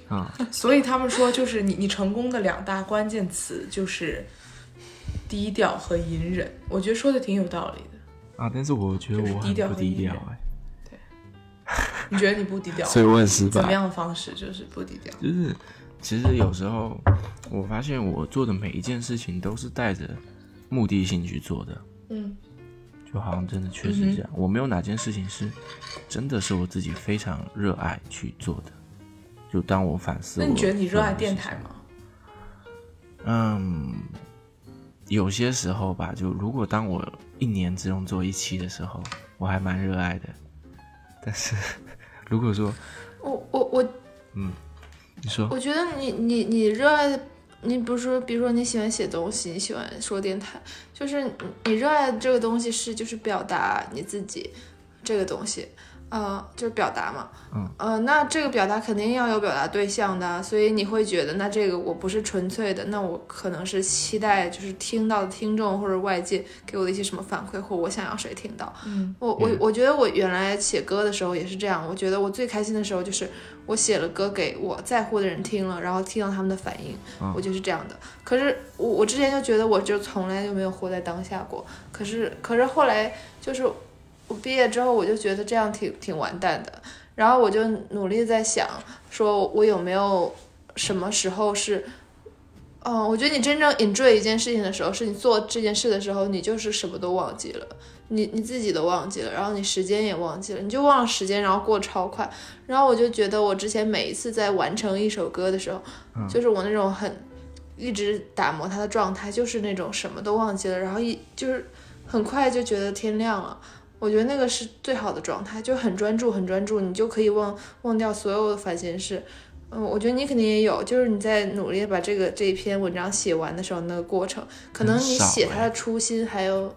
啊，所以他们说，就是你你成功的两大关键词就是低调和隐忍。我觉得说的挺有道理的。啊，但是我觉得我很低调不低调哎，你觉得你不低调？所以我很失败。怎么样的方式就是不低调？就是其实有时候我发现我做的每一件事情都是带着目的性去做的，嗯，就好像真的确实这样。我没有哪件事情是真的是我自己非常热爱去做的。就当我反思，那你觉得你热爱电台？吗？嗯，有些时候吧，就如果当我一年只用做一期的时候，我还蛮热爱的。但是 如果说我我我嗯你说我觉得你你你热爱的，你不是说比如说你喜欢写东西，你喜欢说电台，就是你你热爱这个东西是就是表达你自己这个东西，呃，就是表达嘛，嗯，呃，那这个表达肯定要有表达对象的啊，所以你会觉得那这个我不是纯粹的，那我可能是期待就是听到的听众或者外界给我的一些什么反馈，或我想要谁听到，嗯，我我嗯。我觉得我原来写歌的时候也是这样，我觉得我最开心的时候就是我写了歌给我在乎的人听了，然后听到他们的反应，嗯。我就是这样的。可是我我之前就觉得我就从来就没有活在当下过，可是可是后来就是我毕业之后，我就觉得这样挺挺完蛋的，然后我就努力在想，说我有没有什么时候是。嗯，我觉得你真正 enjoy 一件事情的时候，是你做这件事的时候，你就是什么都忘记了，你你自己都忘记了，然后你时间也忘记了，你就忘了时间，然后过超快。然后我就觉得我之前每一次在完成一首歌的时候，就是我那种很一直打磨它的状态，就是那种什么都忘记了，然后一就是很快就觉得天亮了。我觉得那个是最好的状态，就很专注，很专注，你就可以忘忘掉所有的烦心事。嗯，我觉得你肯定也有，就是你在努力地把这个这一篇文章写完的时候，那个过程，可能你写它哎的初心还有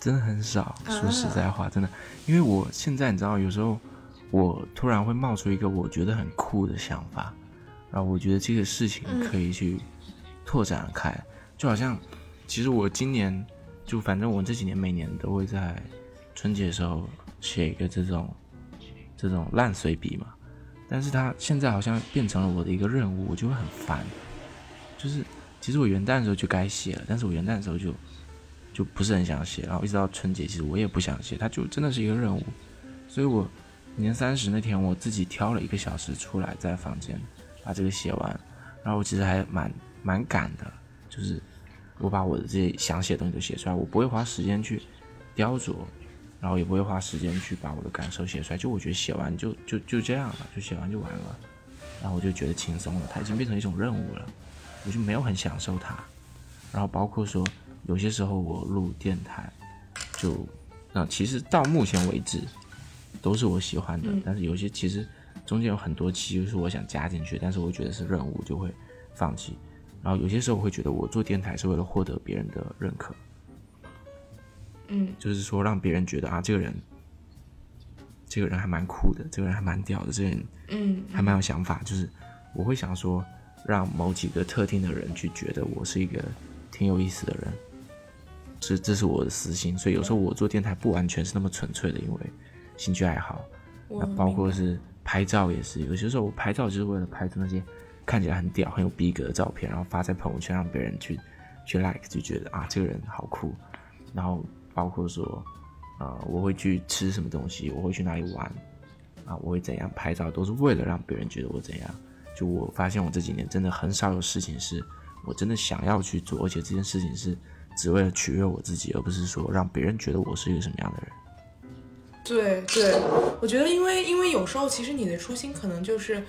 真的很少。啊说实在话，真的，因为我现在你知道，有时候我突然会冒出一个我觉得很酷的想法，然后我觉得这个事情嗯可以去拓展开，就好像其实我今年就反正我这几年每年都会在春节的时候写一个这种这种烂随笔嘛，但是它现在好像变成了我的一个任务，我就会很烦。就是其实我元旦的时候就该写了，但是我元旦的时候就就不是很想写，然后一直到春节，其实我也不想写，它就真的是一个任务。所以我年三十那天，我自己挑了一个小时出来，在房间把这个写完，然后我其实还蛮蛮赶的，就是我把我的这些想写的东西都写出来，我不会花时间去雕琢，然后也不会花时间去把我的感受写出来，就我觉得写完就就就这样了，就写完就完了，然后我就觉得轻松了，它已经变成一种任务了，我就没有很享受它，然后包括说有些时候我录电台，就那其实到目前为止都是我喜欢的，但是有些其实中间有很多期就是我想加进去，但是我觉得是任务就会放弃。然后有些时候我会觉得我做电台是为了获得别人的认可，嗯，就是说让别人觉得啊这个人，这个人还蛮酷的，这个人还蛮屌的，这个人嗯还蛮有想法，就是我会想说让某几个特定的人去觉得我是一个挺有意思的人，这这是我的私心，所以有时候我做电台不完全是那么纯粹的，因为兴趣爱好，那包括是拍照也是，有些时候我拍照就是为了拍出那些看起来很屌、很有逼格的照片，然后发在朋友圈，让别人去去 like，就觉得啊这个人好酷。然后包括说，呃，我会去吃什么东西，我会去哪里玩，啊，我会怎样拍照，都是为了让别人觉得我怎样。就我发现我这几年真的很少有事情是我真的想要去做，而且这件事情是只为了取悦我自己，而不是说让别人觉得我是一个什么样的人。对对，我觉得因为因为有时候其实你的初心可能就是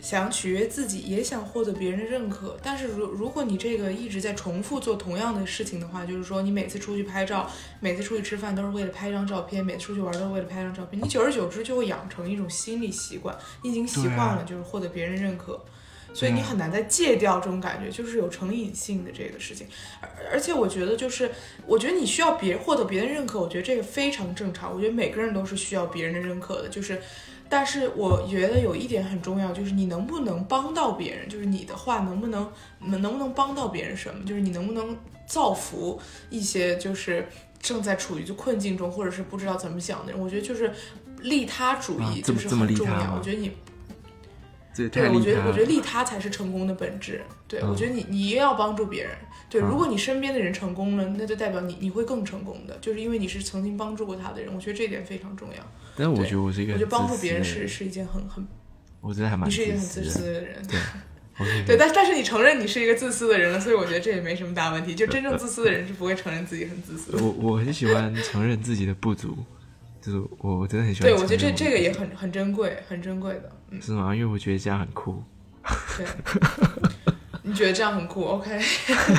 想取悦自己，也想获得别人的认可。但是如如果你这个一直在重复做同样的事情的话，就是说你每次出去拍照，每次出去吃饭都是为了拍一张照片，每次出去玩都是为了拍一张照片，你久而久之就会养成一种心理习惯，你已经习惯了就是获得别人认可。所以你很难再戒掉这种感觉，就是有成瘾性的这个事情，而而且我觉得就是，我觉得你需要别获得别人认可，我觉得这个非常正常。我觉得每个人都是需要别人的认可的，就是，但是我觉得有一点很重要，就是你能不能帮到别人，就是你的话能不能能能不能帮到别人什么，就是你能不能造福一些就是正在处于就困境中或者是不知道怎么想的人，我觉得就是利他主啊义就是很重要。我觉得你对，我觉得我觉得利他才是成功的本质。对，嗯我觉得你你一定要帮助别人。对，嗯如果你身边的人成功了，那就代表你你会更成功的，就是因为你是曾经帮助过他的人。我觉得这一点非常重要。但是我对觉得我是一个我觉得帮助别人是是一件很很，我觉得还蛮你是一个很自自私的人。对，对，但但是你承认你是一个自私的人了，所以我觉得这也没什么大问题。就真正自私的人是不会承认自己很自私的。我我很喜欢承认自己的不足，就是我我真的很喜欢对。我觉得这这个也很很珍贵，很珍贵的。嗯，是吗？因为我觉得这样很酷。对。你觉得这样很酷，OK？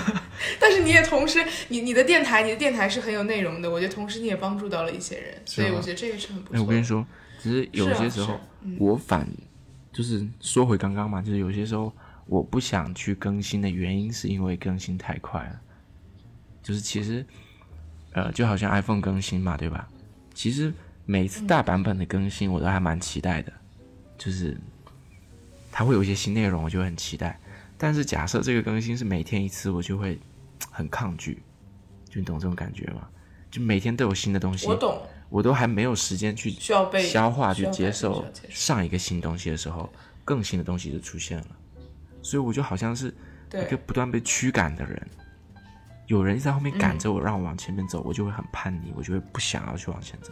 但是你也同时，你你的电台，你的电台是很有内容的，我觉得同时你也帮助到了一些人，所以我觉得这个是很不哎，错的。我跟你说，其实有些时候我反就是说回刚刚嘛，就是有些时候我不想去更新的原因，是因为更新太快了。就是其实，呃，就好像 iPhone 更新嘛，对吧？其实每次大版本的更新我都还蛮期待的，就是它会有一些新内容，我就会很期待。但是假设这个更新是每天一次，我就会 很抗拒。就你懂这种感觉吗？就每天都有新的东西，我懂，我都还没有时间去需要被消化、去接受上一个新东西的时候，更新的东西就出现了，所以我就好像是一个不断被驱赶的人。有人在后面嗯赶着我，让我往前面走，我就会很叛逆，我就会不想要去往前走。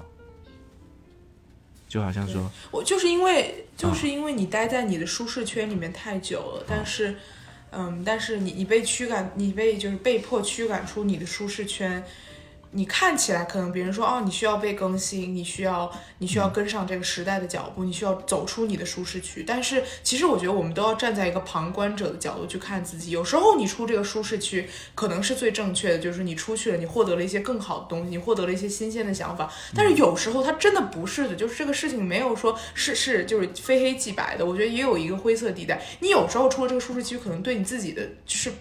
就好像说，我就是因为啊就是因为你待在你的舒适圈里面太久了，但是，嗯，但是你你被驱赶，你被就是被迫驱赶出你的舒适圈。你看起来可能别人说哦，你需要被更新，你需要你需要跟上这个时代的脚步，你需要走出你的舒适区。但是其实我觉得我们都要站在一个旁观者的角度去看自己。有时候你出这个舒适区可能是最正确的，就是你出去了，你获得了一些更好的东西，你获得了一些新鲜的想法。但是有时候它真的不是的，就是这个事情没有说是是就是非黑即白的。我觉得也有一个灰色地带。你有时候出了这个舒适区，可能对你自己的是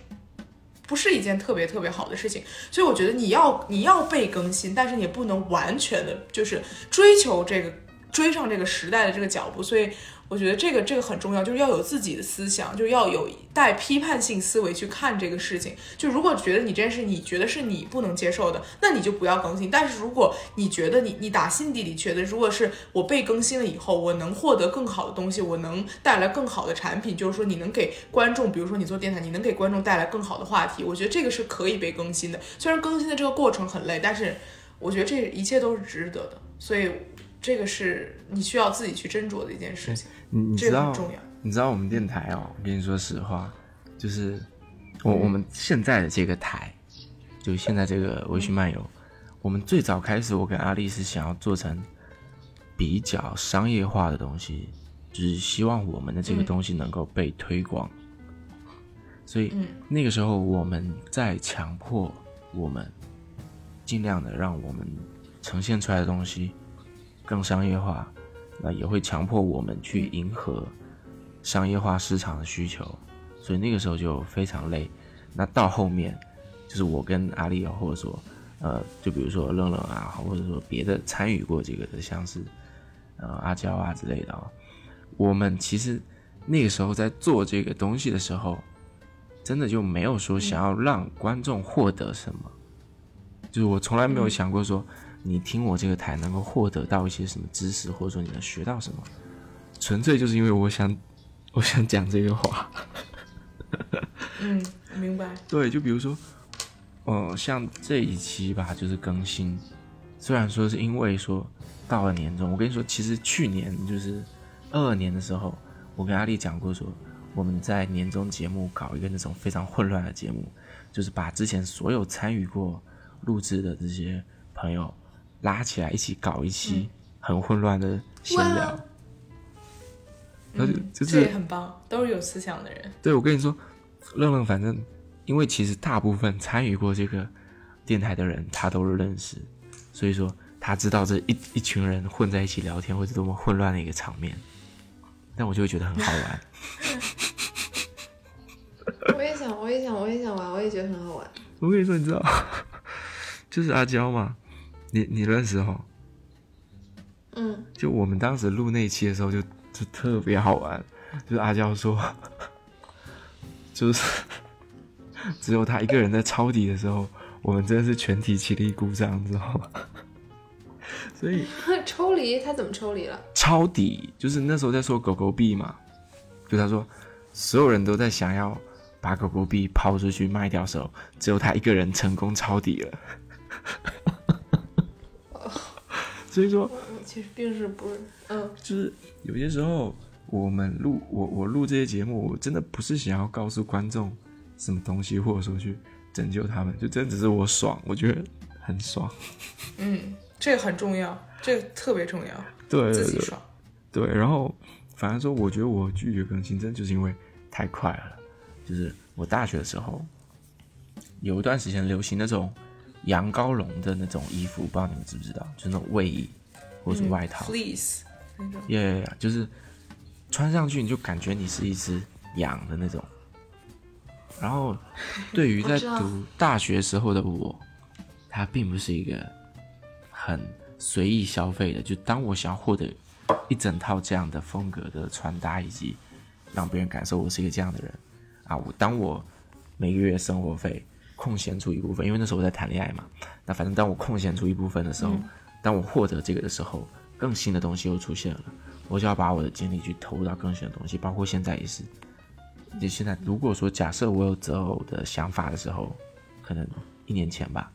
不是一件特别特别好的事情。所以我觉得你要你要被更新，但是你不能完全的就是追求这个追上这个时代的这个脚步。所以我觉得这个这个很重要，就是要有自己的思想，就要有带批判性思维去看这个事情。就如果觉得你这件事你觉得是你不能接受的，那你就不要更新。但是如果你觉得你你打心底里觉得，如果是我被更新了以后，我能获得更好的东西，我能带来更好的产品，就是说你能给观众，比如说你做电台，你能给观众带来更好的话题，我觉得这个是可以被更新的。虽然更新的这个过程很累，但是我觉得这一切都是值得的。所以这个是你需要自己去斟酌的一件事情。你你知道这个很重要。你知道我们电台哦，我跟你说实话，就是我我们现在的这个台，就现在这个微醺漫游，我们最早开始，我跟阿丽是想要做成比较商业化的东西，就是希望我们的这个东西能够被推广。所以那个时候我们在强迫我们尽量的让我们呈现出来的东西更商业化，那也会强迫我们去迎合商业化市场的需求，所以那个时候就非常累。那到后面，就是我跟阿丽啊，或者说呃，就比如说愣愣啊，或者说别的参与过这个的，像是呃阿娇啊之类的啊，我们其实那个时候在做这个东西的时候，真的就没有说想要让观众获得什么，就是我从来没有想过说。你听我这个台能够获得到一些什么知识，或者说你能学到什么，纯粹就是因为我想，我想讲这个话。嗯，明白。对，就比如说，呃，像这一期吧，就是更新，虽然说是因为说到了年终，我跟你说，其实去年就是二二年的时候，我跟阿丽讲过说，我们在年终节目搞一个那种非常混乱的节目，就是把之前所有参与过录制的这些朋友。拉起来一起搞一期很混乱的闲聊，然后就就这也很棒，都是有思想的人。对我跟你说，愣愣反正因为其实大部分参与过这个电台的人他都是认识，所以说他知道这一一群人混在一起聊天会是多么混乱的一个场面，但我就会觉得很好玩。我也想，我也想，我也想玩，我也觉得很好玩。我跟你说，你知道，就是阿娇嘛，你你认识哈？嗯，就我们当时录那一期的时候就，就特别好玩。就是阿娇说，就是只有他一个人在抄底的时候，我们真的是全体起立鼓掌，你知道吗？所以 抽离他怎么抽离了？抄底就是那时候在说狗狗币嘛，就他说所有人都在想要把狗狗币抛出去卖掉的时候，只有他一个人成功抄底了。所以说，其实并是不是，嗯，就是有些时候我们录我我录这些节目，我真的不是想要告诉观众什么东西，或者说去拯救他们，就真的只是我爽，我觉得很爽。嗯，这个很重要，这个特别重要，对对对自己爽。对，然后反正说，我觉得我拒绝更新，真的就是因为太快了。就是我大学的时候，有一段时间流行那种羊羔绒的那种衣服，不知道你们知不知道，就是那种卫衣或者是外套。Please 那种，耶就是穿上去你就感觉你是一只羊的那种。然后，对于在读大学时候的我，它并不是一个很随意消费的。就当我想要获得一整套这样的风格的穿搭，以及让别人感受我是一个这样的人啊，我当我每个月生活费空闲出一部分，因为那时候我在谈恋爱嘛，那反正当我空闲出一部分的时候，当我获得这个的时候，更新的东西又出现了，我就要把我的精力去投入到更新的东西，包括现在也是。就现在，如果说假设我有择偶的想法的时候，可能一年前吧，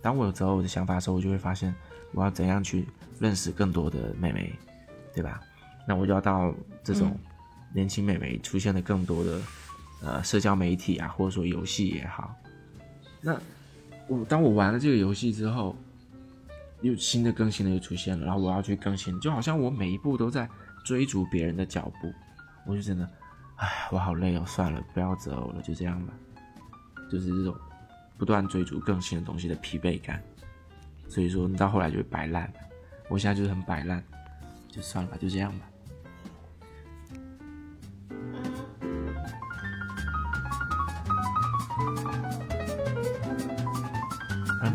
当我有择偶的想法的时候，我就会发现我要怎样去认识更多的妹妹，对吧？那我就要到这种年轻妹妹出现的更多的呃社交媒体啊，或者说游戏也好。那我当我玩了这个游戏之后，又新的更新的又出现了，然后我要去更新，就好像我每一步都在追逐别人的脚步，我就真的，哎，我好累哦，算了，不要择偶了，就这样吧。就是这种不断追逐更新的东西的疲惫感，所以说你到后来就会摆烂。我现在就是很摆烂，就算了吧，就这样吧。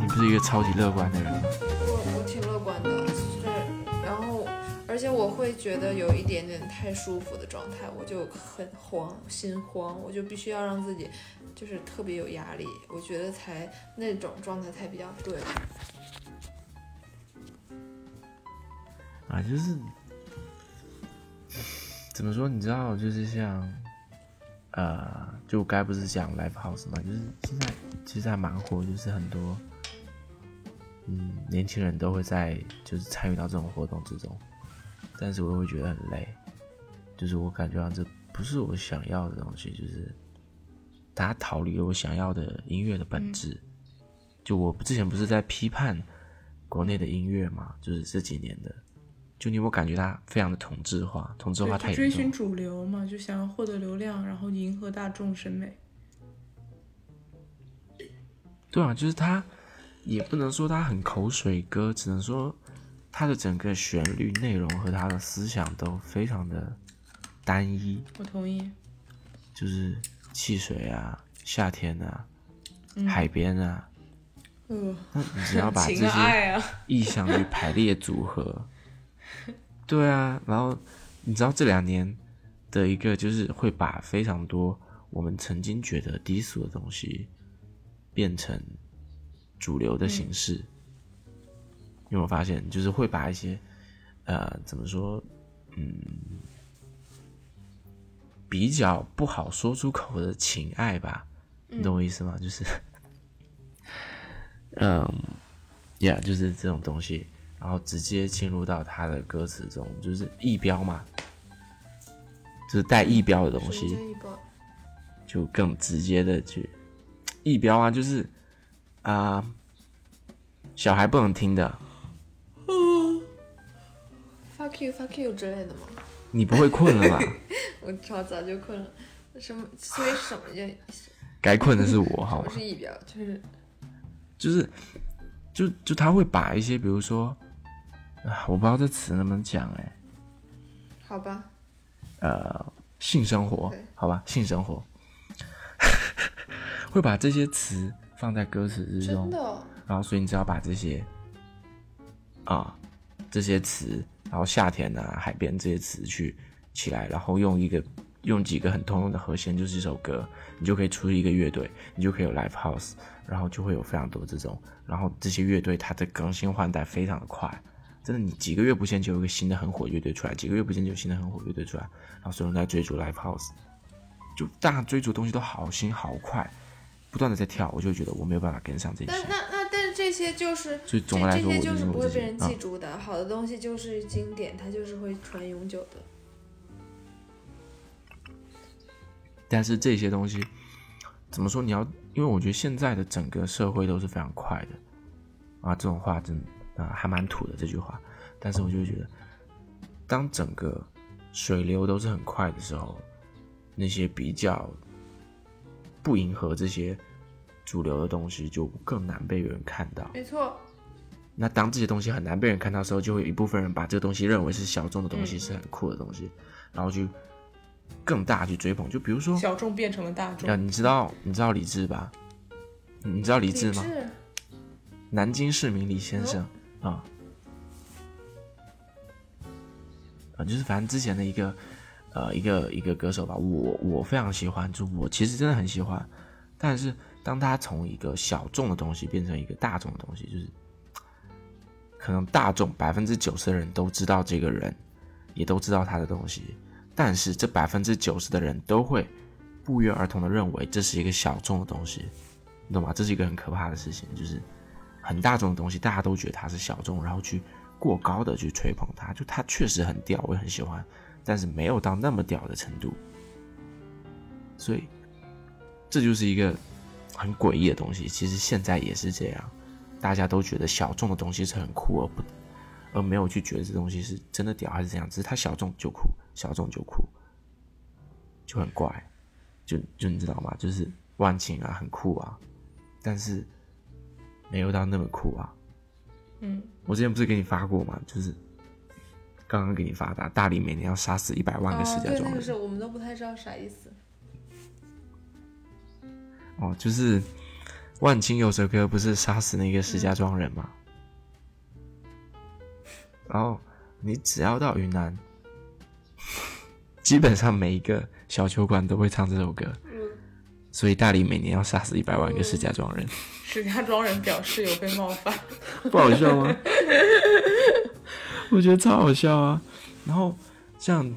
你不是一个超级乐观的人吗？我我挺乐观的，就是然后而且我会觉得有一点点太舒服的状态，我就很慌，心慌，我就必须要让自己就是特别有压力，我觉得才那种状态才比较对。啊，就是怎么说？你知道，就是像呃，就该不是讲 live house 嘛，就是现在其实还蛮火，就是很多嗯年轻人都会在就是参与到这种活动之中，但是我会觉得很累，就是我感觉到这不是我想要的东西，就是它逃离了我想要的音乐的本质。就我之前不是在批判国内的音乐嘛，就是这几年的。就你有没有感觉它非常的同质化，同质化，太追寻。主流嘛，就想要获得流量，然后迎合大众审美。对啊，就是它也不能说它很口水歌，只能说它的整个旋律内容和他的思想都非常的单一，我同意。就是汽水啊、夏天啊、海边啊，嗯，那你只要把这些意象去排列组合。对啊，然后你知道这两年的一个就是会把非常多我们曾经觉得低俗的东西变成主流的形式。有没有发现，就是会把一些呃怎么说，嗯，比较不好说出口的情爱吧，你懂我意思吗？就是，嗯。Yeah，就是这种东西，然后直接进入到他的歌词中，就是意标嘛，就是带意标的东西？就更直接的去意标啊，就是啊、小孩不能听的，fuck you fuck you 之类的吗？你不会困了吧？我超早就困了。什么？所以什么叫？该困的是我，好吗什么？是仪表？就是就是，就就他会把一些，比如说，啊，我不知道这词能不能讲，哎，好吧，呃，性生活，好吧，性生活，会把这些词放在歌词之中真，的哦、然后所以你只要把这些啊这些词，然后夏天啊、海边这些词去起来，然后用一个用几个很通用的和弦，就是一首歌，你就可以出一个乐队，你就可以有 live house，然后就会有非常多这种，然后这些乐队它的更新换代非常的快。真的，你几个月不见就有一个新的很火乐队出来，几个月不见就有新的很火乐队出来，然后所有人在追逐 live house，就大家追逐的东西都好新好快，不断的在跳，我就觉得我没有办法跟上这些但。那那但是这些就是所以总的来说，这这些我就是不会被人记住的。好的东西就是经典，它就是会传永久的。但是这些东西怎么说？你要，因为我觉得现在的整个社会都是非常快的啊，这种话真的啊还蛮土的这句话。但是我就会觉得，当整个水流都是很快的时候，那些比较不迎合这些主流的东西，就更难被人看到。没错，那当这些东西很难被人看到的时候，就会有一部分人把这个东西认为是小众的东西，是很酷的东西，然后去更大去追捧。就比如说，小众变成了大众啊，。你知道你知道李志吧？你知道李理志吗？南京市民李先生啊啊，就是反正之前的一个呃一个一个歌手吧，我我非常喜欢，就我其实真的很喜欢，但是当他从一个小众的东西变成一个大众的东西，就是可能大众百分之九十的人都知道这个人，也都知道他的东西，但是这百分之九十的人都会不约而同的认为这是一个小众的东西，你懂吗？这是一个很可怕的事情，就是很大众的东西，大家都觉得它是小众，然后去过高的去吹捧它，就它确实很屌，我也很喜欢，但是没有到那么屌的程度，所以这就是一个很诡异的东西。其实现在也是这样，大家都觉得小众的东西是很酷，而不而没有去觉得这东西是真的屌还是怎样，只是它小众就酷，小众就酷，就很怪，就就你知道吗？就是万青啊，很酷啊，但是没有到那么酷啊。嗯，我之前不是给你发过吗？就是刚刚给你发的，大理每年要杀死一百万个石家庄人。那个是我们都不太知道啥意思。哦，就是万青有首歌不是杀死那个石家庄人吗？然后你只要到云南，基本上每一个小酒馆都会唱这首歌。所以大理每年要杀死一百万个石家庄人，石家庄人表示有被冒犯。不好笑吗？我觉得超好笑啊！然后像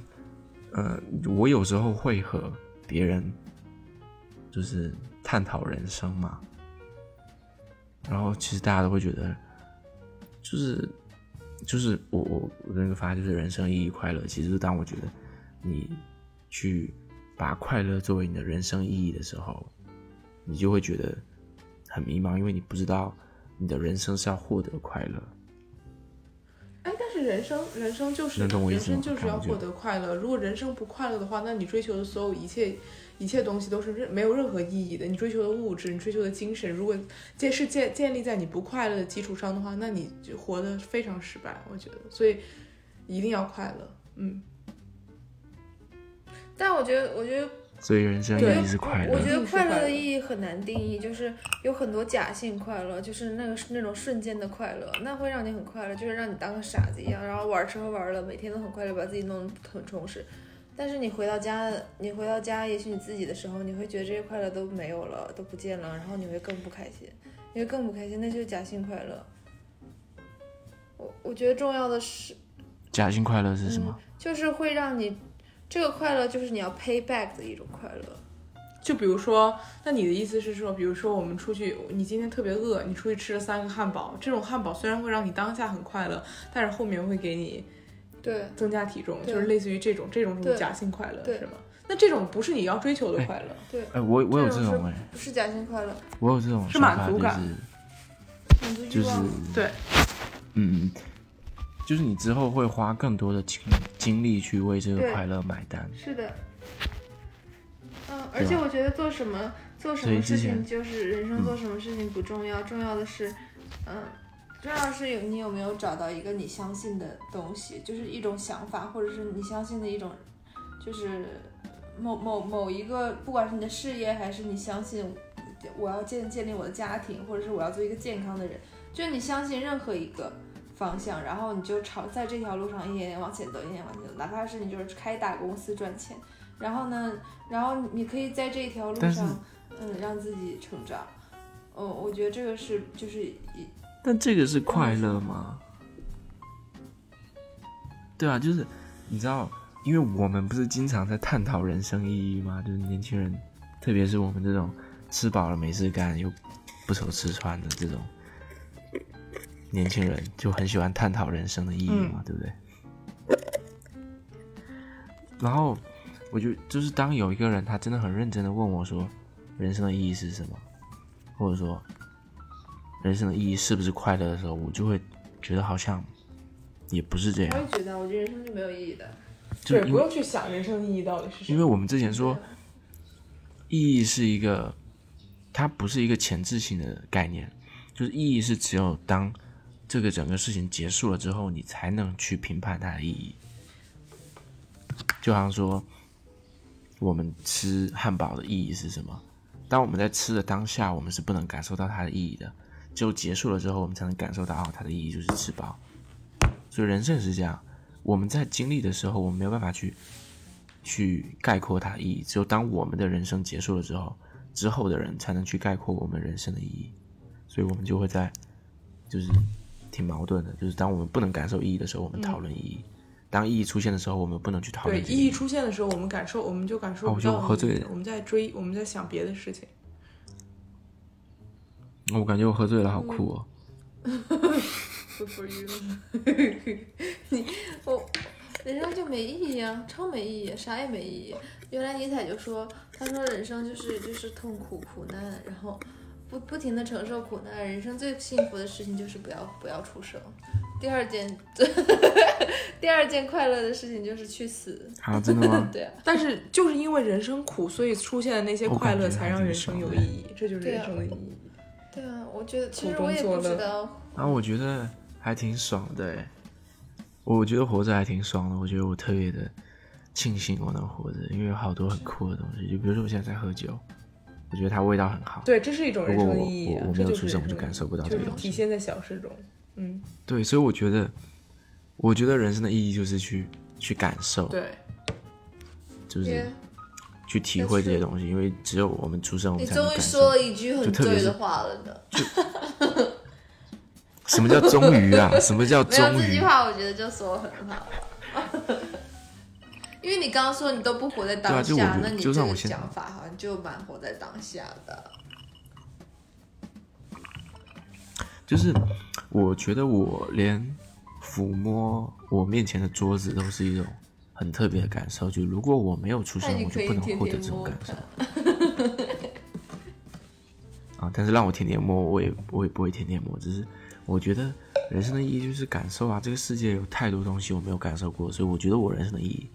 呃，我有时候会和别人就是探讨人生嘛，然后其实大家都会觉得，就是就是我我我那个发就是人生意义快乐。其实当我觉得你去把快乐作为你的人生意义的时候，你就会觉得很迷茫，因为你不知道你的人生是要获得快乐。哎，但是人生，人生就是能懂我意人思吗生就是要获得快乐。如果人生不快乐的话，那你追求的所有一切一切东西都是任没有任何意义的。你追求的物质，你追求的精神，如果这是建建立在你不快乐的基础上的话，那你就活得非常失败。我觉得，所以一定要快乐。嗯，但我觉得，我觉得所以人生意义是快乐我。觉得快乐的意义很难定义，就是有很多假性快乐，就是那个那种瞬间的快乐，那会让你很快乐，就是让你当个傻子一样，然后玩吃喝玩乐，每天都很快乐，把自己弄得很充实。但是你回到家，你回到家，也许你自己的时候，你会觉得这些快乐都没有了，都不见了，然后你会更不开心，你会更不开心，那就是假性快乐。我我觉得重要的是，假性快乐是什么？就是会让你这个快乐，就是你要 pay back 的一种快乐。就比如说，那你的意思是说，比如说我们出去，你今天特别饿，你出去吃了三个汉堡，这种汉堡虽然会让你当下很快乐，但是后面会给你对，增加体重，就是类似于这种这种是对。假性快乐，是吗？那这种不是你要追求的快乐，对，哎、我我有这这种种哎、不是假性快乐，我有这种是满足感。满足欲就是。对，嗯，就是你之后会花更多的精精力去为这个快乐买单。是的，嗯，而且我觉得做什么做什么事情，就是人生做什么事情不重要，重要的是，嗯，重要的是有你有没有找到一个你相信的东西，就是一种想法，或者是你相信的一种，就是某某某一个，不管是你的事业，还是你相信我要建建立我的家庭，或者是我要做一个健康的人，就是你相信任何一个。方向，然后你就朝在这条路上一点点往前走，一点点往前走，哪怕是你就是开大公司赚钱，然后呢，然后你可以在这条路上，嗯，让自己成长。嗯，我觉得这个是就是一但这个是快乐吗？对啊，就是你知道，因为我们不是经常在探讨人生意义吗？就是年轻人，特别是我们这种吃饱了没事干又不愁吃穿的这种年轻人，就很喜欢探讨人生的意义嘛，对不对？然后我就就是当有一个人他真的很认真的问我说，人生的意义是什么，或者说人生的意义是不是快乐的时候，我就会觉得好像也不是这样，我也觉得，我觉得人生是没有意义的。对，就因为不用去想人生意义到底是什么。因为我们之前说意义是一个，它不是一个前置性的概念，就是意义是只有当这个整个事情结束了之后，你才能去评判它的意义。就好像说，我们吃汉堡的意义是什么？当我们在吃的当下，我们是不能感受到它的意义的，只有结束了之后，我们才能感受到哦，它的意义就是吃饱。所以人生也是这样，我们在经历的时候，我们没有办法去去概括它的意义，只有当我们的人生结束了之后，之后的人才能去概括我们人生的意义。所以我们就会在就是挺矛盾的，就是当我们不能感受意义的时候，我们讨论意义；当意义出现的时候，我们不能去讨对论这个意义出现的时候，我们感受，我们就感受不到我喝醉了我们在追，我们在想别的事情。我感觉我喝醉了，好酷哦 for you 你我人生就没意义啊，超没意义，啥也没意义。原来尼采就说，他说人生就是就是痛苦苦难，然后不不停的承受苦难。人生最幸福的事情就是不要不要出生。第二件 第二件快乐的事情就是去死。啊，真的吗？对啊，但是就是因为人生苦，所以出现的那些我快乐，才让人生有意义，这就是人生的意义。对啊，我觉得其实我也不知道，然后我觉得还挺爽的诶，我觉得活着还挺爽的。我觉得我特别的庆幸我能活着，因为有好多很酷的东西，就比如说我现在在喝酒，我觉得它味道很好。对，这是一种人如果我生的意义、啊。我我没有出生，我就感受不到这个东西。体现在小事中。嗯，对，所以我觉得，我觉得人生的意义就是去去感受，对，就是 Yeah 去体会这些东西，因为只有我们出生，我你们才能终于。说了一句很对的话了呢。什么叫终于啊？什么叫终于这句？话，我觉得就说得很好。因为你刚刚说你都不活在当下，那你这个就算我现在讲法好像就蛮活在当下的。就是我觉得我连抚摸我面前的桌子都是一种很特别的感受。就如果我没有出生，我就不能获得这种感受。啊。但是让我天天摸，我也我也不会天天摸。只是我觉得人生的意义就是感受啊。这个世界有太多东西我没有感受过，所以我觉得我人生的意义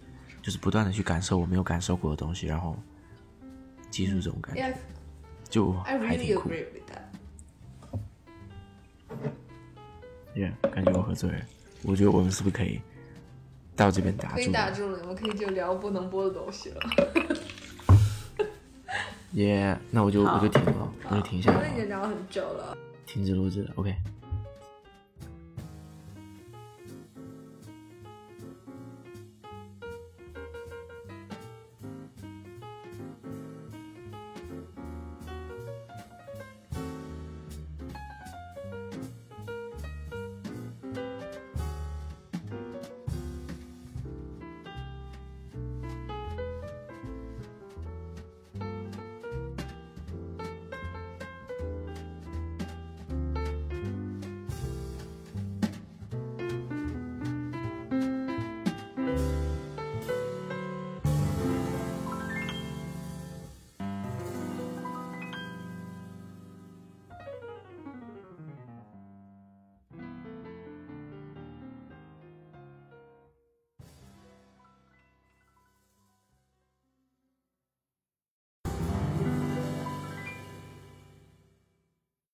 就是不断的去感受我没有感受过的东西，然后记住这种感觉，就还挺酷。Yeah，感觉我喝醉了。我觉得我们是不是可以到这边打住可以？打住了，我们可以就聊不能播的东西了。耶那我就我就停了，我就停下来了，那已经聊很久了。停止录制了。OK。